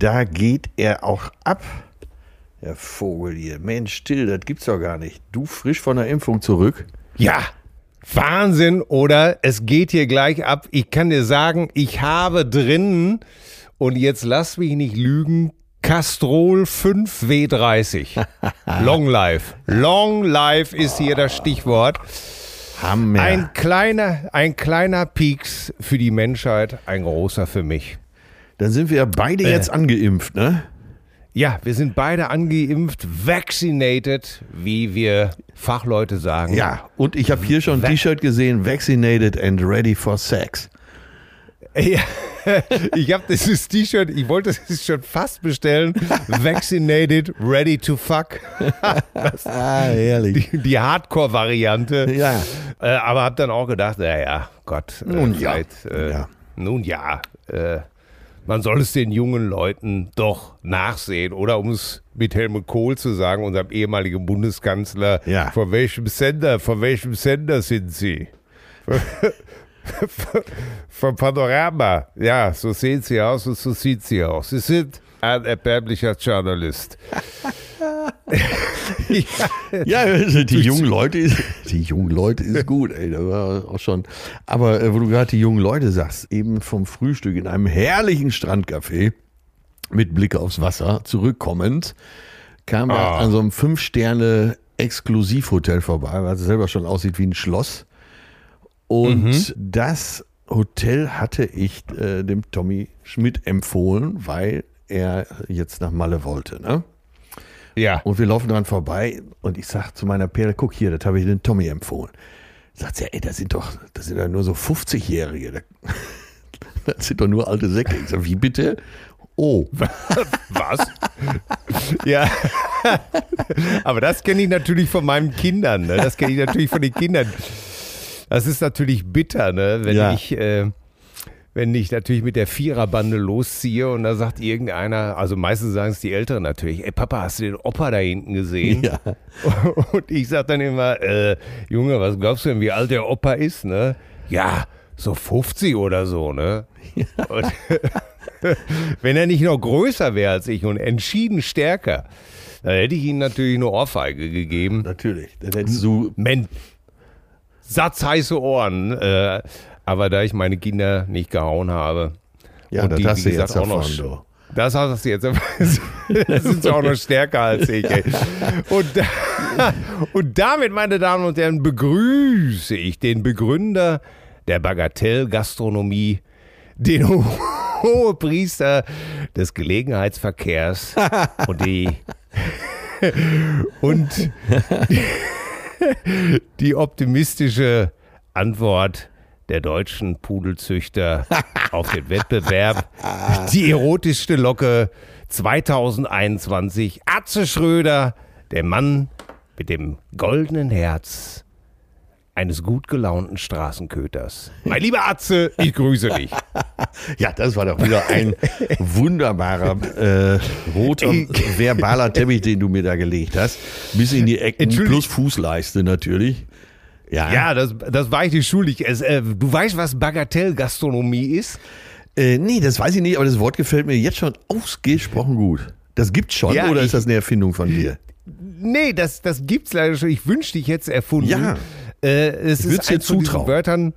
da geht er auch ab. Der Vogel hier. Mensch, still, das gibt's doch gar nicht. Du frisch von der Impfung zurück? Ja, Wahnsinn, oder? Es geht hier gleich ab. Ich kann dir sagen, ich habe drinnen, und jetzt lass mich nicht lügen, Castrol 5W30. Long Life. Long Life ist hier das Stichwort. Hammer. Ein kleiner, ein kleiner Peaks für die Menschheit, ein großer für mich. Dann sind wir ja beide äh. jetzt angeimpft, ne? Ja, wir sind beide angeimpft, vaccinated, wie wir Fachleute sagen. Ja, und ich habe hier schon ein T-Shirt gesehen, vaccinated and ready for sex. Ja, ich habe dieses T-Shirt, ich wollte es schon fast bestellen. Vaccinated, ready to fuck. Das, ah, herrlich. Die, die Hardcore-Variante. Ja. Äh, aber habe dann auch gedacht, naja, Gott. Äh, nun ja. äh, ja. Nun ja. Äh, man soll es den jungen Leuten doch nachsehen. Oder um es mit Helmut Kohl zu sagen, unserem ehemaligen Bundeskanzler, ja. von welchem Sender, von welchem Sender sind Sie? Vom Panorama. Ja, so sehen Sie aus und so sieht Sie aus. Sie sind ein erbärmlicher Journalist. ja, also die jungen Leute, die jungen Leute ist gut, ey, da war auch schon. Aber äh, wo du gerade die jungen Leute sagst, eben vom Frühstück in einem herrlichen Strandcafé mit Blick aufs Wasser zurückkommend, kam er ah. an so einem Fünf-Sterne Exklusivhotel vorbei, weil es selber schon aussieht wie ein Schloss. Und mhm. das Hotel hatte ich äh, dem Tommy Schmidt empfohlen, weil er jetzt nach Malle wollte. Ne? Ja. Und wir laufen dran vorbei und ich sag zu meiner Perle, guck hier, das habe ich den Tommy empfohlen. Sagt sie, ey, das sind doch, das sind doch nur so 50-Jährige. Das sind doch nur alte Säcke. Ich sag, wie bitte? Oh. Was? ja. Aber das kenne ich natürlich von meinen Kindern. Ne? Das kenne ich natürlich von den Kindern. Das ist natürlich bitter, ne? wenn ja. ich äh, wenn ich natürlich mit der Viererbande losziehe und da sagt irgendeiner, also meistens sagen es die Älteren natürlich, ey Papa, hast du den Opa da hinten gesehen? Ja. Und ich sag dann immer, äh, Junge, was glaubst du denn, wie alt der Opa ist, ne? Ja, so 50 oder so, ne? Ja. Und, wenn er nicht noch größer wäre als ich und entschieden stärker, dann hätte ich ihm natürlich eine Ohrfeige gegeben. Natürlich. Dann hättest du. Men Satz heiße Ohren. Äh, aber da ich meine Kinder nicht gehauen habe, ja, und das die, hast wie gesagt, auch noch. Du. Das hast du jetzt. das sind sie auch noch stärker als ich. Ey. Und, und damit, meine Damen und Herren, begrüße ich den Begründer der Bagatellgastronomie, den Hohepriester des Gelegenheitsverkehrs und die und die optimistische Antwort der deutschen Pudelzüchter auf den Wettbewerb. Die erotischste Locke 2021. Atze Schröder, der Mann mit dem goldenen Herz eines gut gelaunten Straßenköters. Mein lieber Atze, ich grüße dich. Ja, das war doch wieder ein wunderbarer äh, roter verbaler Teppich, den du mir da gelegt hast. Bis in die Ecken plus Fußleiste natürlich. Ja, ja das, das war ich dir schuldig. Es, äh, du weißt, was Bagatellgastronomie ist? Äh, nee, das weiß ich nicht, aber das Wort gefällt mir jetzt schon ausgesprochen gut. Das gibt's schon ja, oder ich, ist das eine Erfindung von dir? Nee, das, das gibt's leider schon. Ich wünschte, ich hätte es erfunden. Ja. Äh, es ich ist von diesen Wörtern,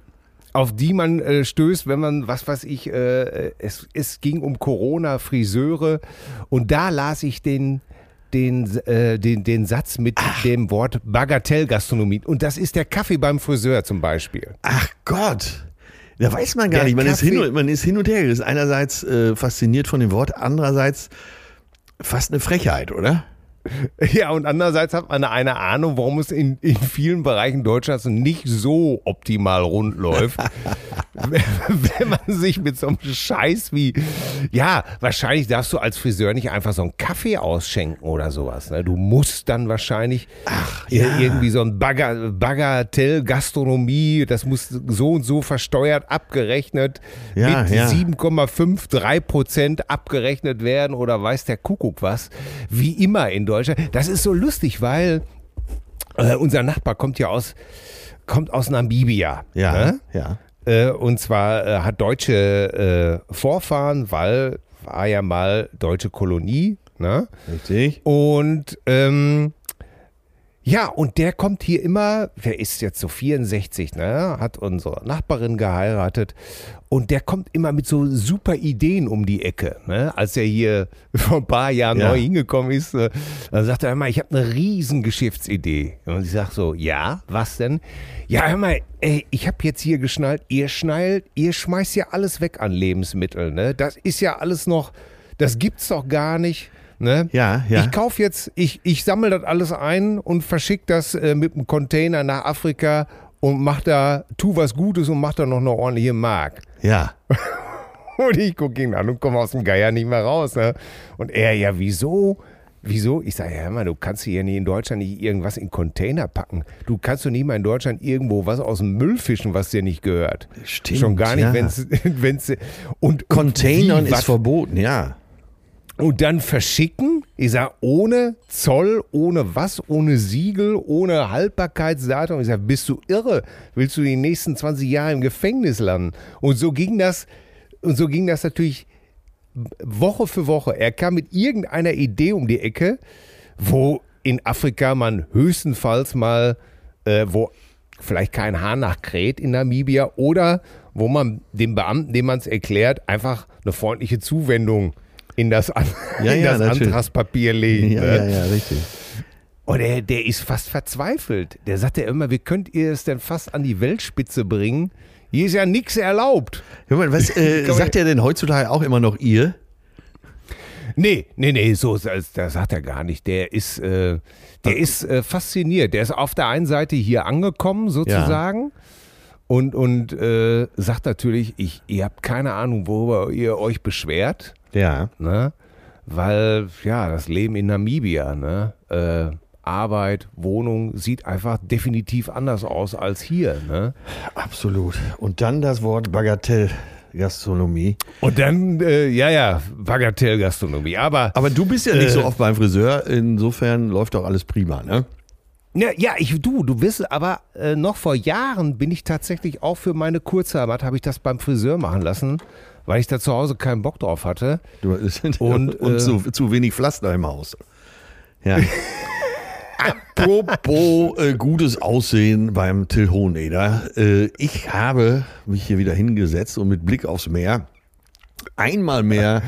auf die man äh, stößt, wenn man, was weiß ich, äh, es, es ging um Corona, Friseure und da las ich den den, äh, den, den Satz mit Ach. dem Wort Bagatellgastronomie. Und das ist der Kaffee beim Friseur zum Beispiel. Ach Gott. Da weiß man gar der nicht. Man ist, hin und, man ist hin und her. Ist einerseits äh, fasziniert von dem Wort, andererseits fast eine Frechheit, oder? Ja, und andererseits hat man eine Ahnung, warum es in, in vielen Bereichen Deutschlands nicht so optimal rund läuft. wenn man sich mit so einem Scheiß wie, ja, wahrscheinlich darfst du als Friseur nicht einfach so einen Kaffee ausschenken oder sowas. Ne? Du musst dann wahrscheinlich Ach, ja. irgendwie so ein Baga Bagatell-Gastronomie, das muss so und so versteuert, abgerechnet, ja, mit ja. 7,53 Prozent abgerechnet werden oder weiß der Kuckuck was. Wie immer in Deutschland. Das ist so lustig, weil äh, unser Nachbar kommt ja aus, kommt aus Namibia. Ja, ne? ja. Äh, und zwar äh, hat deutsche äh, Vorfahren, weil war ja mal deutsche Kolonie. Ne? Richtig. Und ähm, ja, und der kommt hier immer, der ist jetzt so 64, ne? hat unsere Nachbarin geheiratet und der kommt immer mit so super Ideen um die Ecke. Ne? Als er hier vor ein paar Jahren ja. neu hingekommen ist, äh, dann sagt er immer, ich habe eine riesen Geschäftsidee. Und ich sage so, ja, was denn? Ja, hör mal, ey, ich habe jetzt hier geschnallt, ihr schnallt, ihr schmeißt ja alles weg an Lebensmitteln. Ne? Das ist ja alles noch, das gibt's doch gar nicht. Ne? Ja, ja. Ich kaufe jetzt, ich, ich sammle das alles ein und verschicke das äh, mit einem Container nach Afrika und mach da, tu was Gutes und mach da noch eine ordentliche Mark. Ja. und ich gucke ihn an und komme aus dem Geier nicht mehr raus. Ne? Und er, ja, wieso? Wieso? Ich sage, ja, mal, du kannst hier in Deutschland nicht irgendwas in Container packen. Du kannst doch nicht mal in Deutschland irgendwo was aus dem Müll fischen, was dir nicht gehört. Stimmt. Schon gar nicht, ja. wenn es. Und Containern ist verboten, ja und dann verschicken. Ich sage, ohne Zoll, ohne was, ohne Siegel, ohne Haltbarkeitsdatum. Ich sage, bist du irre? Willst du die nächsten 20 Jahre im Gefängnis landen? Und so ging das, und so ging das natürlich Woche für Woche. Er kam mit irgendeiner Idee um die Ecke, wo in Afrika man höchstenfalls mal, äh, wo vielleicht kein Haar nachkräht in Namibia oder wo man dem Beamten, dem man es erklärt, einfach eine freundliche Zuwendung in das, An ja, in ja, das Antragspapier legen. Ja, ne? ja, ja, richtig. Und der, der ist fast verzweifelt. Der sagt ja immer, wie könnt ihr es denn fast an die Weltspitze bringen? Hier ist ja nichts erlaubt. Hör mal, was äh, sagt er denn heutzutage auch immer noch ihr? Nee, nee, nee, so das, das sagt er gar nicht. Der ist, äh, der ist äh, fasziniert. Der ist auf der einen Seite hier angekommen, sozusagen. Ja. Und, und äh, sagt natürlich, ich, ihr habt keine Ahnung, worüber ihr euch beschwert. Ja. Ne? Weil, ja, das Leben in Namibia, ne? Äh, Arbeit, Wohnung sieht einfach definitiv anders aus als hier. Ne? Absolut. Und dann das Wort Bagatellgastronomie. Und dann, äh, ja, ja, Bagatellgastronomie. Aber, Aber du bist ja nicht äh, so oft beim Friseur, insofern läuft doch alles prima, ne? Ja, ja, ich, du, du wirst, aber äh, noch vor Jahren bin ich tatsächlich auch für meine Kurzarbeit, habe ich das beim Friseur machen lassen weil ich da zu Hause keinen Bock drauf hatte. Du, und und äh, zu, zu wenig Pflaster im Haus. Ja. Apropos äh, gutes Aussehen beim Till Hoheneder. Äh, ich habe mich hier wieder hingesetzt und mit Blick aufs Meer einmal mehr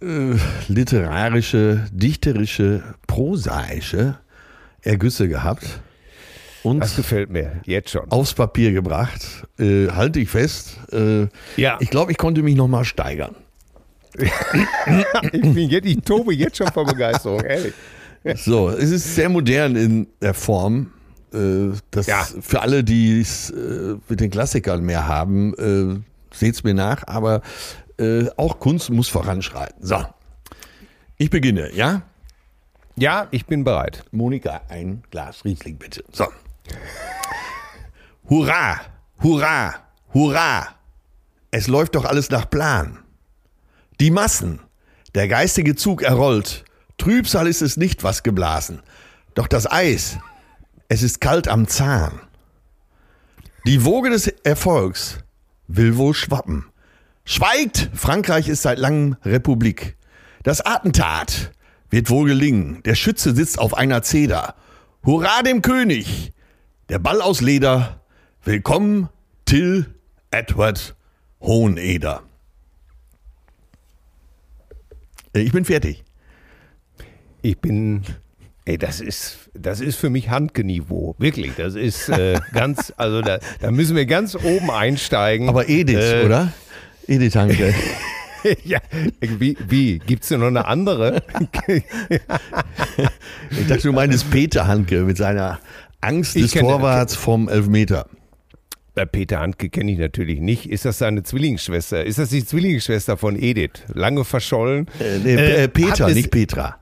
äh, literarische, dichterische, prosaische Ergüsse gehabt und das gefällt mir jetzt schon. Aufs Papier gebracht. Äh, halte ich fest. Äh, ja. Ich glaube, ich konnte mich nochmal steigern. ich, bin jetzt, ich tobe jetzt schon vor Begeisterung, ehrlich. So, es ist sehr modern in der Form. Äh, das Ja. für alle, die es äh, mit den Klassikern mehr haben, äh, seht's mir nach, aber äh, auch Kunst muss voranschreiten. So. Ich beginne, ja? Ja, ich bin bereit. Monika, ein Glas Riesling bitte. So. Hurra, hurra, hurra. Es läuft doch alles nach Plan. Die Massen, der geistige Zug errollt. Trübsal ist es nicht, was geblasen. Doch das Eis, es ist kalt am Zahn. Die Woge des Erfolgs will wohl schwappen. Schweigt! Frankreich ist seit langem Republik. Das Attentat wird wohl gelingen. Der Schütze sitzt auf einer Zeder. Hurra dem König! Der Ball aus Leder. Willkommen, Till Edward Hoheneder. Äh, Ich bin fertig. Ich bin. Ey, das ist, das ist für mich Handgeniveau. Wirklich. Das ist äh, ganz, also da, da müssen wir ganz oben einsteigen. Aber Edith, Äh, oder? Edith Hanke. ja, wie, wie? Gibt es denn noch eine andere? Ich dachte, du meinst Peter Hanke mit seiner Angst Ich des Torwarts vom Elfmeter. Peter Handke kenne ich natürlich nicht. Ist das seine Zwillingsschwester? Ist das die Zwillingsschwester von Edith? Lange verschollen? Äh, nee, Äh, äh, Peter, nicht Petra.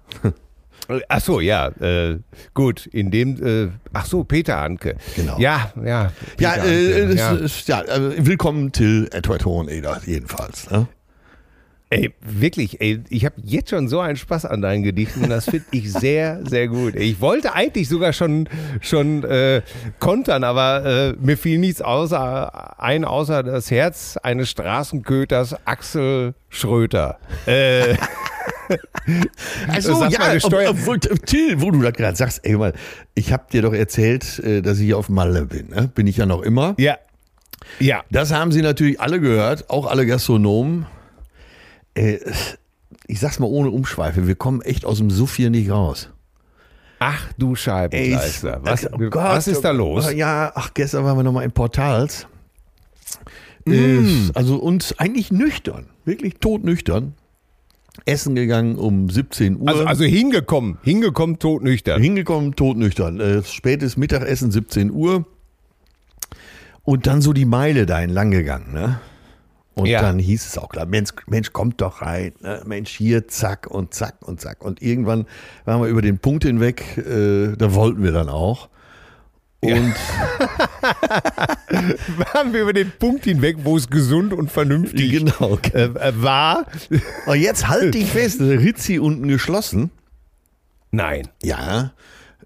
Ach so, ja, äh, gut. In dem, äh, ach so, Peter Handke. Genau. Ja, ja. Ja, äh, das ja. Ist, ja äh, willkommen Till Edward Hoheneder jedenfalls. Ne? Ey, wirklich, ey, ich habe jetzt schon so einen Spaß an deinen Gedichten und das finde ich sehr, sehr gut. Ich wollte eigentlich sogar schon, schon äh, kontern, aber äh, mir fiel nichts außer, ein, außer das Herz eines Straßenköters Axel Schröter. Äh, Also ja, mal, gesteuert- ob- obwohl, Till, wo du das gerade sagst, ey mal, ich habe dir doch erzählt, äh, dass ich hier auf Malle bin. Ne? Bin ich ja noch immer. ja, ja, Das haben sie natürlich alle gehört, auch alle Gastronomen. Äh, ich sag's mal ohne Umschweife, wir kommen echt aus dem Suff hier nicht raus. ach du Scheibenkleister. Was, Oh Gott, was ist da los? Ja, ach, gestern waren wir noch mal im Portals. Mm. Äh, also und eigentlich nüchtern, wirklich todnüchtern. Essen gegangen um 17 Uhr. Also, also hingekommen, hingekommen, todnüchtern. Hingekommen, todnüchtern. Äh, spätes Mittagessen, 17 Uhr. Und dann so die Meile dahin lang gegangen, ne? Und Ja. dann hieß es auch klar, Mensch, Mensch, kommt doch rein. Ne? Mensch, hier, zack und zack und zack. Und irgendwann waren wir über den Punkt hinweg, äh, da wollten wir dann auch. Und Waren wir über den Punkt hinweg, wo es gesund und vernünftig genau. äh, äh, war? Und jetzt halt dich fest, Rizzi unten geschlossen. Nein. Ja,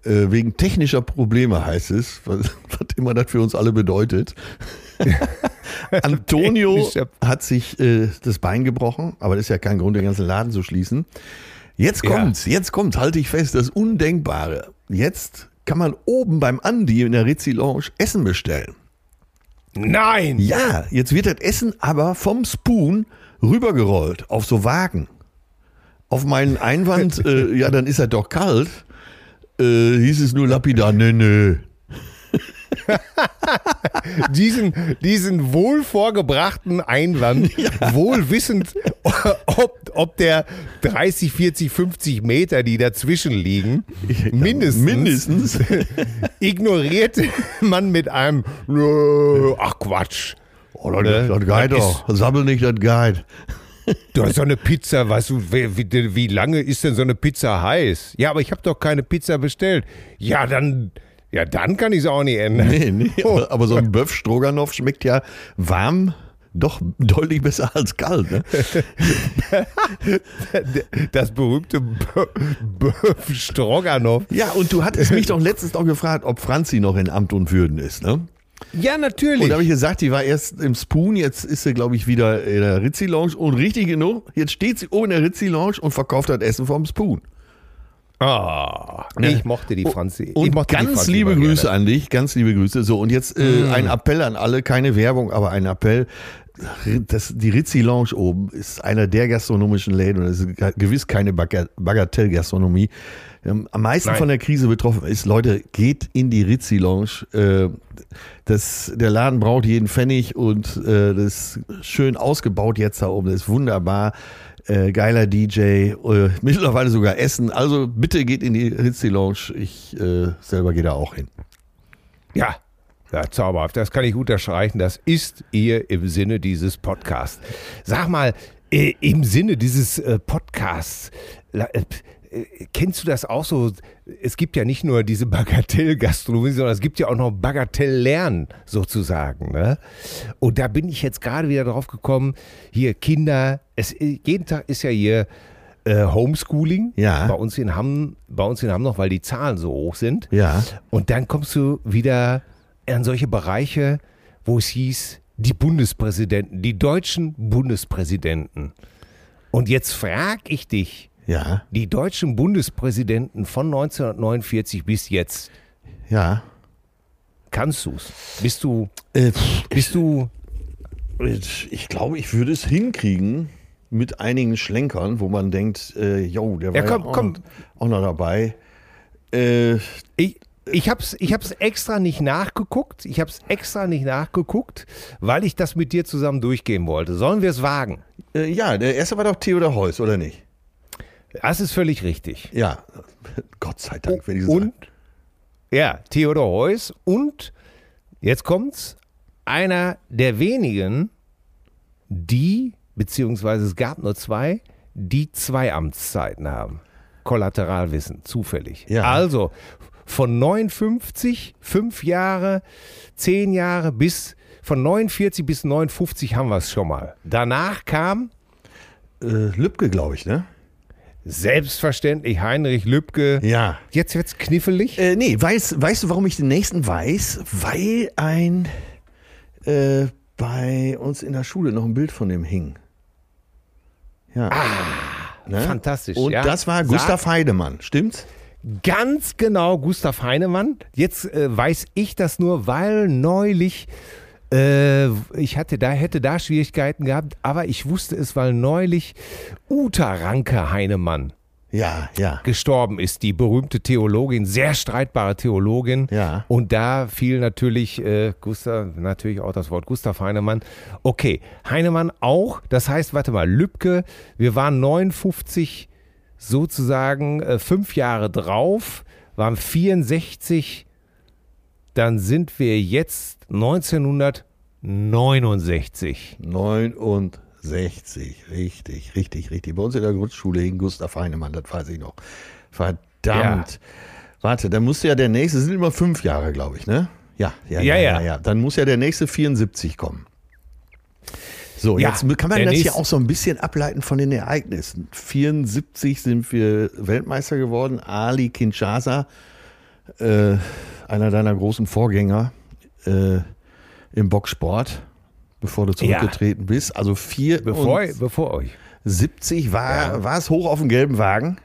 äh, wegen technischer Probleme heißt es, was, was immer das für uns alle bedeutet. Antonio hat sich äh, das Bein gebrochen, aber das ist ja kein Grund, den ganzen Laden zu schließen. Jetzt Ja. kommt's, jetzt kommt's, halte ich fest, das Undenkbare. Jetzt kann man oben beim Andi in der Rizzi Lounge Essen bestellen. Nein! Ja, jetzt wird das Essen aber vom Spoon rübergerollt auf so Wagen. Auf meinen Einwand, äh, ja, dann ist er doch kalt, äh, hieß es nur lapidar, nö, nö. Diesen, diesen wohl vorgebrachten Einwand, wohl wissend, ob, ob der 30, 40, 50 Meter, die dazwischen liegen, mindestens, Mindestens. ignoriert man mit einem "Nö, Ach Quatsch. Oh, das, Ne? das geht doch. Sammel nicht, das geht. Du hast so eine Pizza, weißt du, wie, wie, wie lange ist denn so eine Pizza heiß? Ja, aber ich habe doch keine Pizza bestellt. Ja, dann, ja, dann kann ich es auch nicht ändern. Nee, nee, aber, aber so ein Böff Stroganoff schmeckt ja warm doch deutlich besser als kalt. Ne? Das berühmte Böff Stroganoff. Ja, und du hattest mich doch letztens noch gefragt, ob Franzi noch in Amt und Würden ist. Ne? Ja, natürlich. Und da habe ich gesagt, die war erst im Spoon, jetzt ist sie, glaube ich, wieder in der Rizzi Lounge. Und richtig genug, jetzt steht sie oben in der Rizzi Lounge und verkauft das Essen vom Spoon. Ah, nee, ich mochte die Franzi. ich Und mochte die ganz Franzi liebe Grüße gerne. an dich, ganz liebe Grüße. So, und jetzt äh, ein Appell an alle, keine Werbung, aber ein Appell. Das, die Rizzi Lounge oben ist einer der gastronomischen Läden und es ist gewiss keine Baga- Bagatellgastronomie. Ähm, Am meisten Nein. von der Krise betroffen ist, Leute, geht in die Rizzi Lounge. Äh, das, der Laden braucht jeden Pfennig und äh, das ist schön ausgebaut jetzt da oben. Das ist wunderbar. Äh, geiler DJ, äh, mittlerweile sogar Essen. Also bitte geht in die Rizzi Lounge. Ich äh, selber gehe da auch hin. Ja, ja, zauberhaft. Das kann ich unterstreichen. Das ist ihr im Sinne dieses Podcasts. Sag mal, äh, im Sinne dieses äh, Podcasts, äh, kennst du das auch so? Es gibt ja nicht nur diese Bagatell-Gastronomie, sondern es gibt ja auch noch Bagatell-Lernen sozusagen. Ne? Und da bin ich jetzt gerade wieder drauf gekommen, hier Kinder, es, jeden Tag ist ja hier äh, Homeschooling Ja. bei uns in Hamm, bei uns in Hamm noch, weil die Zahlen so hoch sind. Ja. Und dann kommst du wieder an solche Bereiche, wo es hieß, die Bundespräsidenten, die deutschen Bundespräsidenten. Und jetzt frag ich dich, Ja. die deutschen Bundespräsidenten von 1949 bis jetzt, Ja. kannst du's? Bist du, Äh, bist du, ich, ich glaube, ich würde es hinkriegen mit einigen Schlenkern, wo man denkt, äh, yo, der war Ja, komm, ja auch, komm. Noch, auch noch dabei. Äh, ich, ich hab's, ich hab's extra nicht nachgeguckt, ich hab's extra nicht nachgeguckt, weil ich das mit dir zusammen durchgehen wollte. Sollen wir es wagen? äh, ja, der erste war doch Theodor Heuss, oder nicht? Das ist völlig richtig. Ja. Gott sei Dank, wenn ich Und ja, Theodor Heuss und jetzt kommt's, einer der wenigen, die, beziehungsweise es gab nur zwei, die zwei Amtszeiten haben. Kollateralwissen, zufällig. Ja. Also von 59, fünf Jahre, zehn Jahre bis von 49 bis 59 haben wir es schon mal. Danach kam äh, Lübcke, glaube ich, ne? Selbstverständlich Heinrich Lübke. Ja. Jetzt wird's knifflig. Äh, nee, weißt, weißt du, warum ich den nächsten weiß? Weil ein äh, bei uns in der Schule noch ein Bild von dem hing. Ja. Ne? fantastisch, Und ja. das war Sag- Gustav Heidemann, stimmt's? Ganz genau, Gustav Heinemann. Jetzt äh, weiß ich das nur, weil neulich äh, ich hatte da hätte da Schwierigkeiten gehabt, aber ich wusste es, weil neulich Uta Ranke Heinemann Ja, ja. gestorben ist, die berühmte Theologin, sehr streitbare Theologin. Ja. Und da fiel natürlich äh, Gustav, natürlich auch das Wort Gustav Heinemann. Okay, Heinemann auch. Das heißt, warte mal, Lübcke, wir waren 59 sozusagen äh, fünf Jahre drauf, waren 64, dann sind wir jetzt 1969. 69, richtig, richtig, richtig. Bei uns in der Grundschule hing Gustav Heinemann, das weiß ich noch. Verdammt. Warte, dann muss ja der nächste, sind immer fünf Jahre, glaube ich, ne? Ja, ja, ja, Ja, ja, ja. ja. Dann muss ja der nächste 74 kommen. So, Ja, jetzt kann man das ja nächste- auch so ein bisschen ableiten von den Ereignissen. 74 sind wir Weltmeister geworden. Ali Kinshasa, äh, einer deiner großen Vorgänger äh, im Boxsport, bevor du Ja. zurückgetreten bist. Also Bevor, 74 bevor euch. war, war es hoch auf dem gelben Wagen.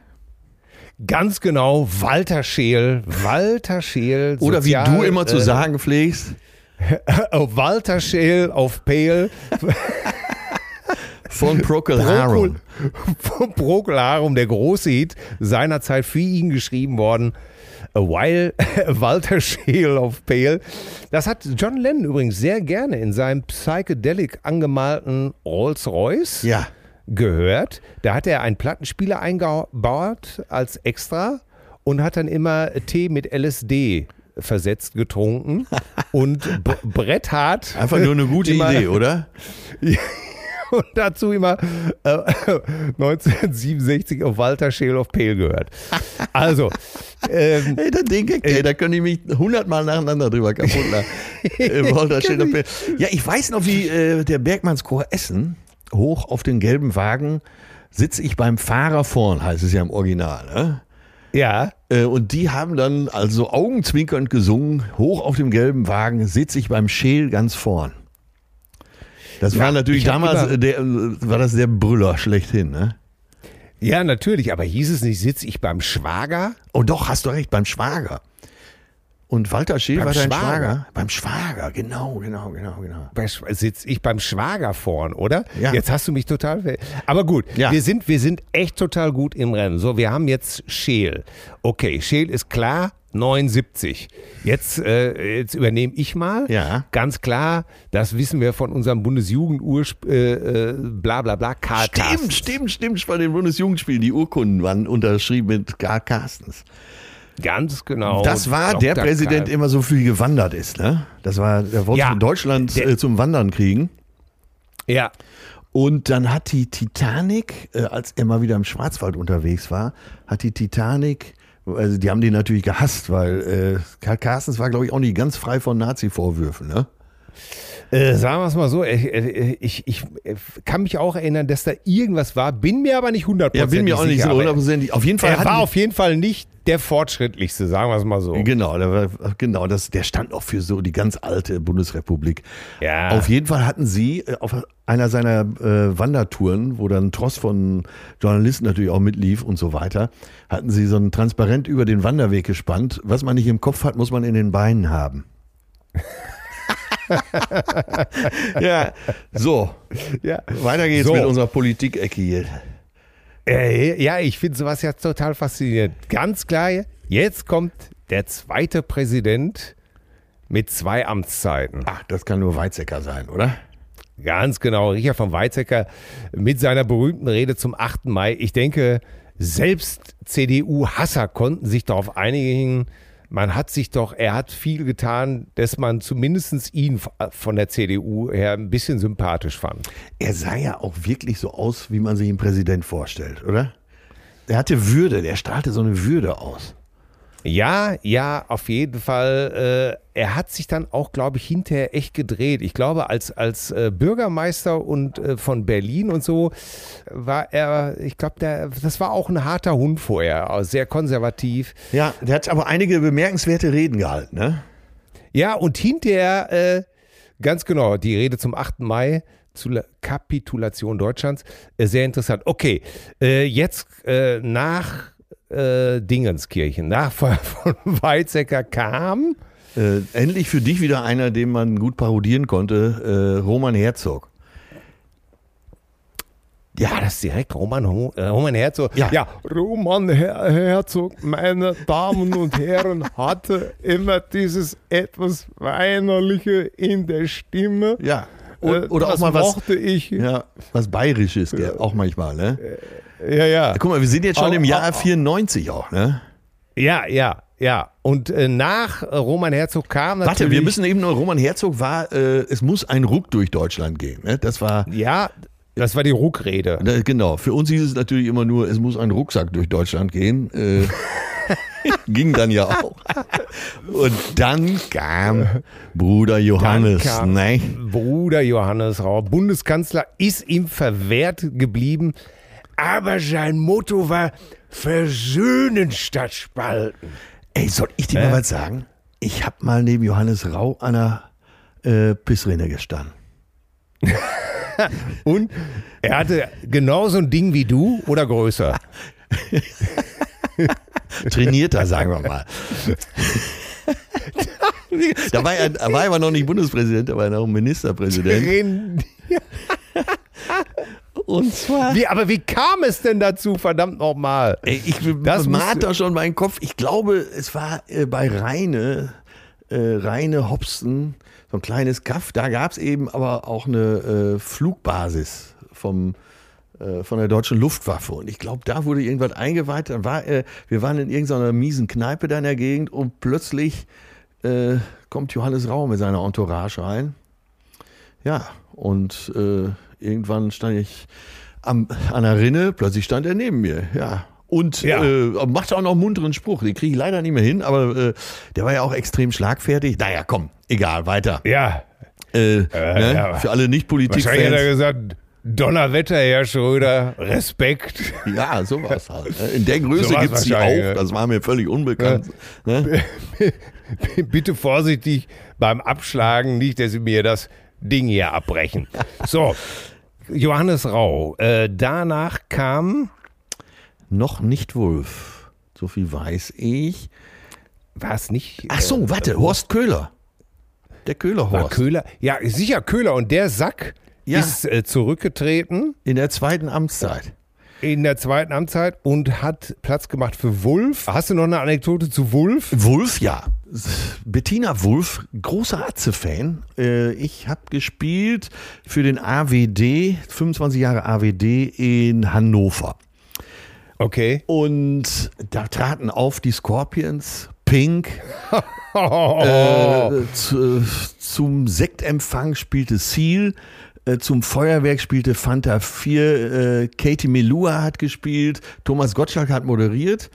Ganz genau, Walter Scheel. Walter Scheel. Oder wie Sozial- du immer zu äh, sagen pflegst, Walter Scheel auf Pale. von Procol Harum. Von Procol Harum, der große Hit, seinerzeit für ihn geschrieben worden. A While Walter Scheel auf Pale. Das hat John Lennon übrigens sehr gerne in seinem Psychedelic angemalten Rolls-Royce Ja. gehört. Da hat er einen Plattenspieler eingebaut als extra und hat dann immer Tee mit LSD versetzt getrunken und B Brett hart Einfach nur eine gute Idee, oder? Und dazu immer äh, 1967 auf Walter Scheel of Pale gehört. Also, ähm, Hey, das Ding, ey, da können die mich hundertmal nacheinander drüber kaputt lachen. Äh, Walter Schäder- ja, ich weiß noch, wie äh, der Bergmannschor Essen hoch auf den gelben Wagen sitze ich beim Fahrer vorn, heißt es ja im Original. Ne? ja, Äh, Und die haben dann also augenzwinkernd gesungen, hoch auf dem gelben Wagen sitze ich beim Scheel ganz vorn. Das Ja, war natürlich damals, der, war das der Brüller schlechthin, ne? ja, natürlich, aber hieß es nicht, sitze ich beim Schwager? Oh doch, hast du recht, beim Schwager. Und Walter Scheel Beim war dein Schwager? Schwager? Beim Schwager, genau, genau, genau, genau. Bei ich beim Schwager vorn, oder? Ja. Jetzt hast du mich total. Aber gut, Ja. wir, sind, wir sind echt total gut im Rennen. So, wir haben jetzt Scheel. Okay, Scheel ist klar, 79. Jetzt, äh, jetzt übernehme ich mal. Ja. Ganz klar, das wissen wir von unserem Bundesjugend-Ursp, äh, äh, bla bla bla, Karl Stimmt, Carstens. stimmt, stimmt, von den Bundesjugendspielen. Die Urkunden waren unterschrieben mit Karl Carstens. Ganz genau. Das war der Dr. Präsident, Karl. immer so viel gewandert ist, ne? Das war, der wollte Ja, Deutschland der- äh, zum Wandern kriegen. Ja, Und dann hat die Titanic, äh, als er mal wieder im Schwarzwald unterwegs war, hat die Titanic, also die haben den natürlich gehasst, weil äh, Karl Carstens war, glaube ich, auch nicht ganz frei von Nazi-Vorwürfen, ne? Äh, sagen wir es mal so, ich, ich, ich kann mich auch erinnern, dass da irgendwas war, bin mir aber nicht hundertprozentig Ja, bin mir auch nicht sicher, so hundertprozentig. Auf jeden Fall Er war auf jeden Fall nicht der fortschrittlichste, sagen wir es mal so. Genau, der war, genau, das, der stand auch für so die ganz alte Bundesrepublik. Ja. Auf jeden Fall hatten sie äh, auf einer seiner äh, Wandertouren, wo dann ein Tross von Journalisten natürlich auch mitlief und so weiter, hatten sie so ein Transparent über den Wanderweg gespannt. Was man nicht im Kopf hat, muss man in den Beinen haben. ja, so, Ja. weiter geht's So. mit unserer Politik-Ecke hier. Äh, ja, ich finde sowas ja total faszinierend. Ganz klar, jetzt kommt der zweite Präsident mit zwei Amtszeiten. Ach, das kann nur Weizsäcker sein, oder? Ganz genau, Richard von Weizsäcker mit seiner berühmten Rede zum 8. Mai. Ich denke, selbst CDU-Hasser konnten sich darauf einigen, man hat sich doch, er hat viel getan, dass man zumindest ihn von der CDU her ein bisschen sympathisch fand. Er sah ja auch wirklich so aus, wie man sich einen Präsident vorstellt, oder? Er hatte Würde, der strahlte so eine Würde aus. Ja, ja, auf jeden Fall. Äh, er hat sich dann auch, glaube ich, hinterher echt gedreht. Ich glaube, als, als äh, Bürgermeister und äh, von Berlin und so war er, ich glaube, der, das war auch ein harter Hund vorher, sehr konservativ. Ja, der hat aber einige bemerkenswerte Reden gehalten, ne? Ja, und hinterher, äh, ganz genau, die Rede zum 8. Mai zur Kapitulation Deutschlands, äh, sehr interessant. Okay, äh, jetzt äh, nach äh, Dingenskirchen, nach von Weizsäcker kam. Äh, endlich für dich wieder einer, den man gut parodieren konnte, äh, Roman Herzog. Ja, das ist direkt Roman, äh, Roman Herzog. Ja. Roman Her Herzog, meine Damen und Herren, hatte immer dieses etwas Weinerliche in der Stimme. Ja. Äh, Und, oder auch das mal was, mochte ich. Ja, ja, was Bayerisches, gell? auch manchmal, ne? Ja. Guck mal, wir sind jetzt schon Au, im Jahr au, au. 94 auch, ne? Ja, ja, ja. Und äh, nach äh, Roman Herzog kam natürlich... Warte, wir müssen eben nur, Roman Herzog war, äh, es muss ein Ruck durch Deutschland gehen, ne? Das war, Ja, das war die Ruckrede. Da- Genau, für uns hieß es natürlich immer nur, es muss ein Rucksack durch Deutschland gehen. Äh, ging dann ja auch. Und dann kam Bruder Johannes. kam ne? Bruder Johannes Rau, Bundeskanzler, ist ihm verwehrt geblieben. Aber sein Motto war Versöhnen statt Spalten. Ey, soll ich dir mal was sagen? Ich habe mal neben Johannes Rau an einer äh, Pissrinne gestanden. Und er hatte genauso ein Ding wie du oder größer. Trainierter, sagen wir mal. da war er, war er aber noch nicht Bundespräsident, da war er noch Ministerpräsident. Und zwar. Wie, aber wie kam es denn dazu, verdammt nochmal? Ich Das du- da schon meinen Kopf. Ich glaube, es war äh, bei Reine, äh, Reine Hobson, so ein kleines Kaff. Da gab es eben aber auch eine äh, Flugbasis vom, äh, von der deutschen Luftwaffe. Und ich glaube, da wurde irgendwas eingeweiht. Dann war, äh, wir waren in irgendeiner miesen Kneipe da in der Gegend und plötzlich äh, kommt Johannes Rau mit seiner Entourage rein. Ja, und äh, irgendwann stand ich am, an der Rinne, plötzlich stand er neben mir, ja. Und Ja. Äh, machte auch noch einen munteren Spruch, den kriege ich leider nicht mehr hin, aber äh, der war ja auch extrem schlagfertig. Naja, komm, egal, weiter. Ja, Äh, ne? ja. Für alle wahrscheinlich hat er Nicht-Politik-Fans. gesagt, Donnerwetter, Herr Schröder, Respekt. Ja, sowas halt. ne? In der Größe gibt es die auch, ja. das war mir völlig unbekannt. Ne? Bitte vorsichtig beim Abschlagen, nicht, dass Sie mir das Ding hier abbrechen. So, Johannes Rau. Äh, danach kam, Noch nicht Wolf, so viel weiß ich. war es nicht? Ach so, äh, warte, Horst Köhler. Der War Köhlerhorst. Köhler? Ja, sicher Köhler. Und der Sack Ja. ist äh, zurückgetreten In der zweiten Amtszeit. in der zweiten Amtszeit und hat Platz gemacht für Wulff. Hast du noch eine Anekdote zu Wulff? Wulf, ja. Bettina Wulf, großer Atze-Fan. Äh, Ich habe gespielt für den AWD, 25 Jahre AWD in Hannover. Okay. Und da traten auf die Scorpions, Pink. äh, zu, zum Sektempfang spielte Seal. Äh, zum Feuerwerk spielte Fanta 4. Äh, Katie Melua hat gespielt. Thomas Gottschalk hat moderiert.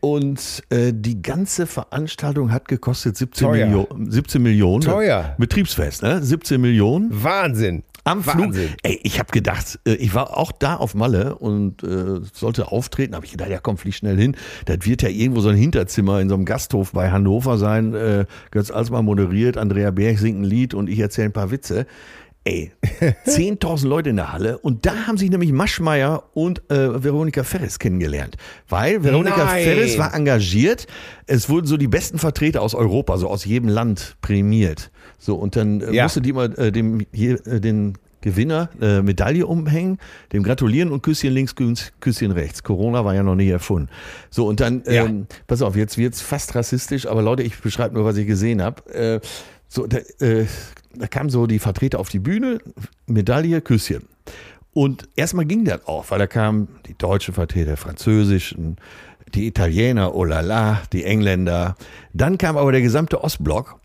Und äh, die ganze Veranstaltung hat gekostet 17, Teuer. Millio 17 Millionen. Teuer. Betriebsfest, ne? 17 Millionen. Wahnsinn. Am Flug. Wahnsinn. Ey, ich habe gedacht, äh, ich war auch da auf Malle und äh, sollte auftreten. Habe ich gedacht, ja komm, flieg schnell hin. Das wird ja irgendwo so ein Hinterzimmer in so einem Gasthof bei Hannover sein. Äh, Götz Alsmann moderiert, Andrea Berg singt ein Lied und ich erzähle ein paar Witze. Ey, 10.000 Leute in der Halle und da haben sich nämlich Maschmeyer und äh, Veronika Ferres kennengelernt. Weil Veronika Nein. Ferres war engagiert. Es wurden so die besten Vertreter aus Europa, so aus jedem Land prämiert. So, und dann äh, Ja. musste die mal äh, dem, hier, äh, den Gewinner äh, Medaille umhängen, dem gratulieren und Küsschen links, Küss- Küsschen rechts. Corona war ja noch nicht erfunden. So, und dann, Ja. ähm, pass auf, jetzt wird's fast rassistisch, aber Leute, ich beschreibe nur, was ich gesehen habe. Äh, so, da, äh, da kamen so die Vertreter auf die Bühne, Medaille, Küsschen. Und erstmal ging das auch, weil da kamen die deutschen Vertreter, französischen, die Italiener, oh la la, die Engländer. Dann kam aber der gesamte Ostblock.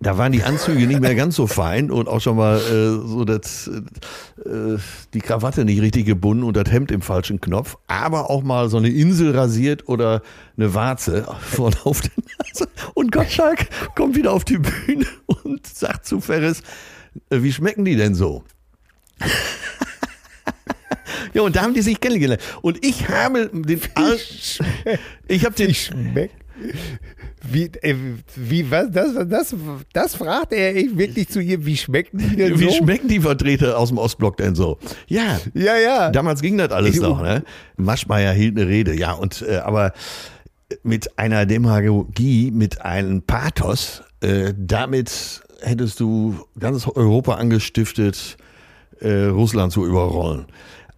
Da waren die Anzüge nicht mehr ganz so fein und auch schon mal äh, so das, äh, die Krawatte nicht richtig gebunden und das Hemd im falschen Knopf, aber auch mal so eine Insel rasiert oder eine Warze vorne auf den Nase. Und Gottschalk kommt wieder auf die Bühne und sagt zu Ferris, äh, wie schmecken die denn so? Ja, und da haben die sich kennengelernt. Und ich habe den, Al- ich habe den, Schmeckt. Wie, äh, wie, was, das, das, das fragt er wirklich zu ihr, wie schmecken die denn wie so? schmecken die Vertreter aus dem Ostblock denn so? Ja, Ja, ja. Damals ging das alles Ich- noch, ne? Maschmeyer hielt eine Rede, ja, und äh, aber mit einer Demagogie, mit einem Pathos, äh, damit hättest du ganz Europa angestiftet, äh, Russland zu überrollen.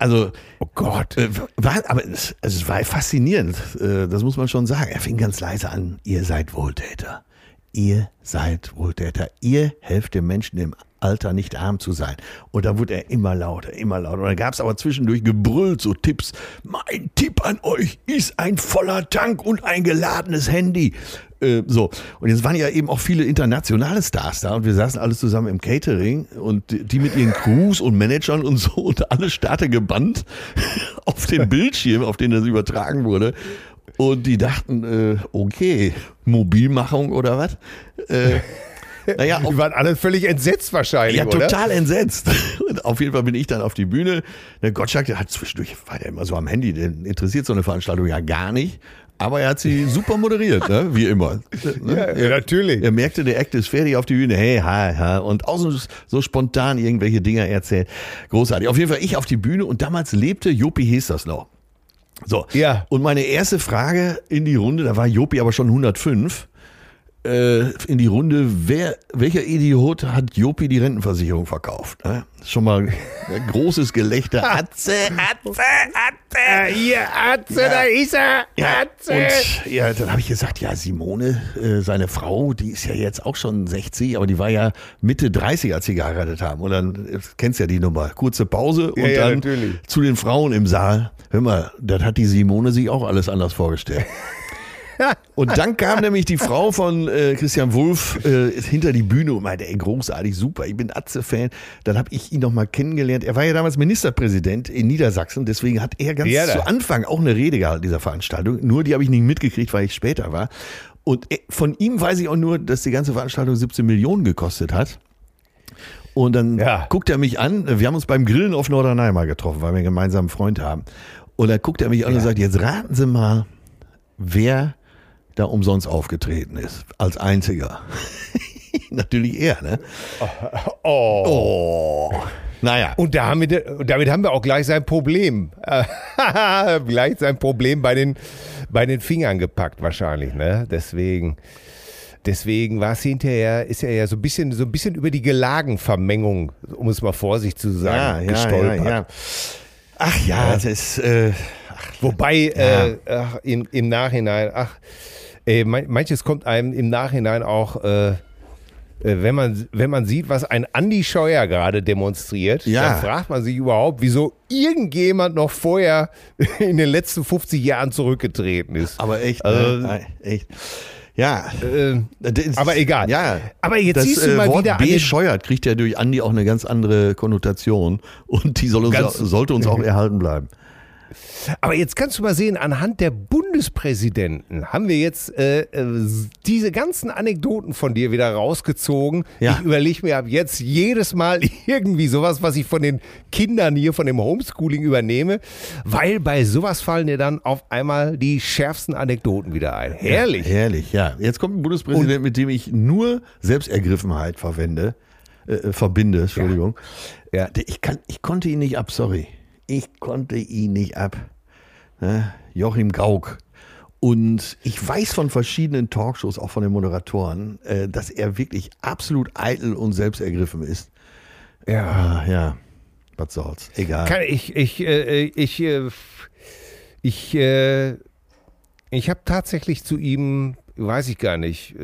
Also, Oh Gott. äh, war, aber es, also es war faszinierend, äh, das muss man schon sagen. Er fing ganz leise an, ihr seid Wohltäter. Ihr seid Wohltäter. Ihr helft dem Menschen im Alter nicht arm zu sein. Und da wurde er immer lauter, immer lauter. Und dann gab es aber zwischendurch gebrüllt, so Tipps. Mein Tipp an euch ist ein voller Tank und ein geladenes Handy. Äh, so. Und jetzt waren ja eben auch viele internationale Stars da und wir saßen alle zusammen im Catering und die die mit ihren Crews und Managern und so und alle Starte gebannt auf den Bildschirm, auf den das übertragen wurde. Und die dachten, äh, okay, Mobilmachung oder was? Äh, naja, Die waren alle völlig entsetzt wahrscheinlich, ja, oder? total entsetzt. Und auf jeden Fall bin ich dann auf die Bühne. Der Gottschalk, der hat zwischendurch, war der immer so am Handy, den interessiert so eine Veranstaltung ja gar nicht. Aber er hat sie super moderiert, ne? wie immer. Ne? Ja, ja, natürlich. Er merkte, der Act ist fertig auf die Bühne, hey, ha, ha. Und auch so, spontan irgendwelche Dinger erzählt. Großartig. Auf jeden Fall ich auf die Bühne und damals lebte Jopi Hesters noch. So. Ja. Und meine erste Frage in die Runde, da war Jopi aber schon 105, äh, in die Runde, wer, welcher Idiot hat Jopi die Rentenversicherung verkauft? Ne? Schon mal großes Gelächter. Atze, Atze, Atze. Hier, Atze, da ist er. Ja, Atze. und ja, dann habe ich gesagt, ja, Simone, äh, seine Frau, die ist ja jetzt auch schon 60, aber die war ja Mitte 30, als sie geheiratet haben. Und dann, äh, kennst ja die Nummer, kurze Pause und Ja, ja, dann natürlich. zu den Frauen im Saal. Hör mal, das hat die Simone sich auch alles anders vorgestellt. Und dann kam nämlich die Frau von äh, Christian Wulff äh, hinter die Bühne und meinte, ey, großartig, super, ich bin Atze-Fan. Dann habe ich ihn noch mal kennengelernt. Er war ja damals Ministerpräsident in Niedersachsen, deswegen hat er ganz Ja, da. zu Anfang auch eine Rede gehalten dieser Veranstaltung. Nur die habe ich nicht mitgekriegt, weil ich später war. Und äh, von ihm weiß ich auch nur, dass die ganze Veranstaltung 17 Millionen gekostet hat. Und dann Ja. guckt er mich an. Wir haben uns beim Grillen auf Norderney mal getroffen, weil wir einen gemeinsamen Freund haben. Und dann guckt er mich an und sagt, jetzt raten Sie mal, wer da umsonst aufgetreten ist. Als einziger. Natürlich er, ne? oh. Oh. Naja. Und da haben wir, damit haben wir auch gleich sein Problem. Gleich sein Problem bei den, bei den Fingern gepackt wahrscheinlich, ne? Deswegen. Deswegen war es hinterher, ist er ja so ein bisschen, so ein bisschen über die Gelagenvermengung, um es mal vorsichtig zu sagen, gestolpert. Ach ja, das ist, äh, Wobei äh, ach, im, im Nachhinein, ach, äh, man- manches kommt einem im Nachhinein auch äh, äh, wenn man, wenn man sieht, was ein Andi Scheuer gerade demonstriert, Ja. dann fragt man sich überhaupt, wieso irgendjemand noch vorher in den letzten 50 Jahren zurückgetreten ist. Aber echt, Also- ne? Echt. Ja. Äh, Das- aber egal. Ja. Aber jetzt das siehst du äh, mal Wort wieder an den- bescheuert kriegt ja durch Andi auch eine ganz andere Konnotation und die soll uns, sollte uns auch erhalten bleiben. Aber jetzt kannst du mal sehen, anhand der Bundespräsidenten haben wir jetzt äh, äh, diese ganzen Anekdoten von dir wieder rausgezogen. Ja. Ich überlege mir ab jetzt jedes Mal irgendwie sowas, was ich von den Kindern hier, von dem Homeschooling übernehme, weil bei sowas fallen dir dann auf einmal die schärfsten Anekdoten wieder ein. Herrlich. Herrlich, ja. Jetzt kommt ein Bundespräsident, mit dem ich nur Selbstergriffenheit verwende, äh, verbinde, Entschuldigung. Ja. Der- Ich, kann, ich konnte ihn nicht ab, sorry. Ich konnte ihn nicht ab. Ne? Joachim Gauck. Und ich weiß von verschiedenen Talkshows, auch von den Moderatoren, äh, dass er wirklich absolut eitel und selbstergriffen ist. Ja. Ah, ja, was soll's. Egal. Kann ich, ich, äh, ich, äh, ich, ich habe tatsächlich zu ihm, weiß ich gar nicht,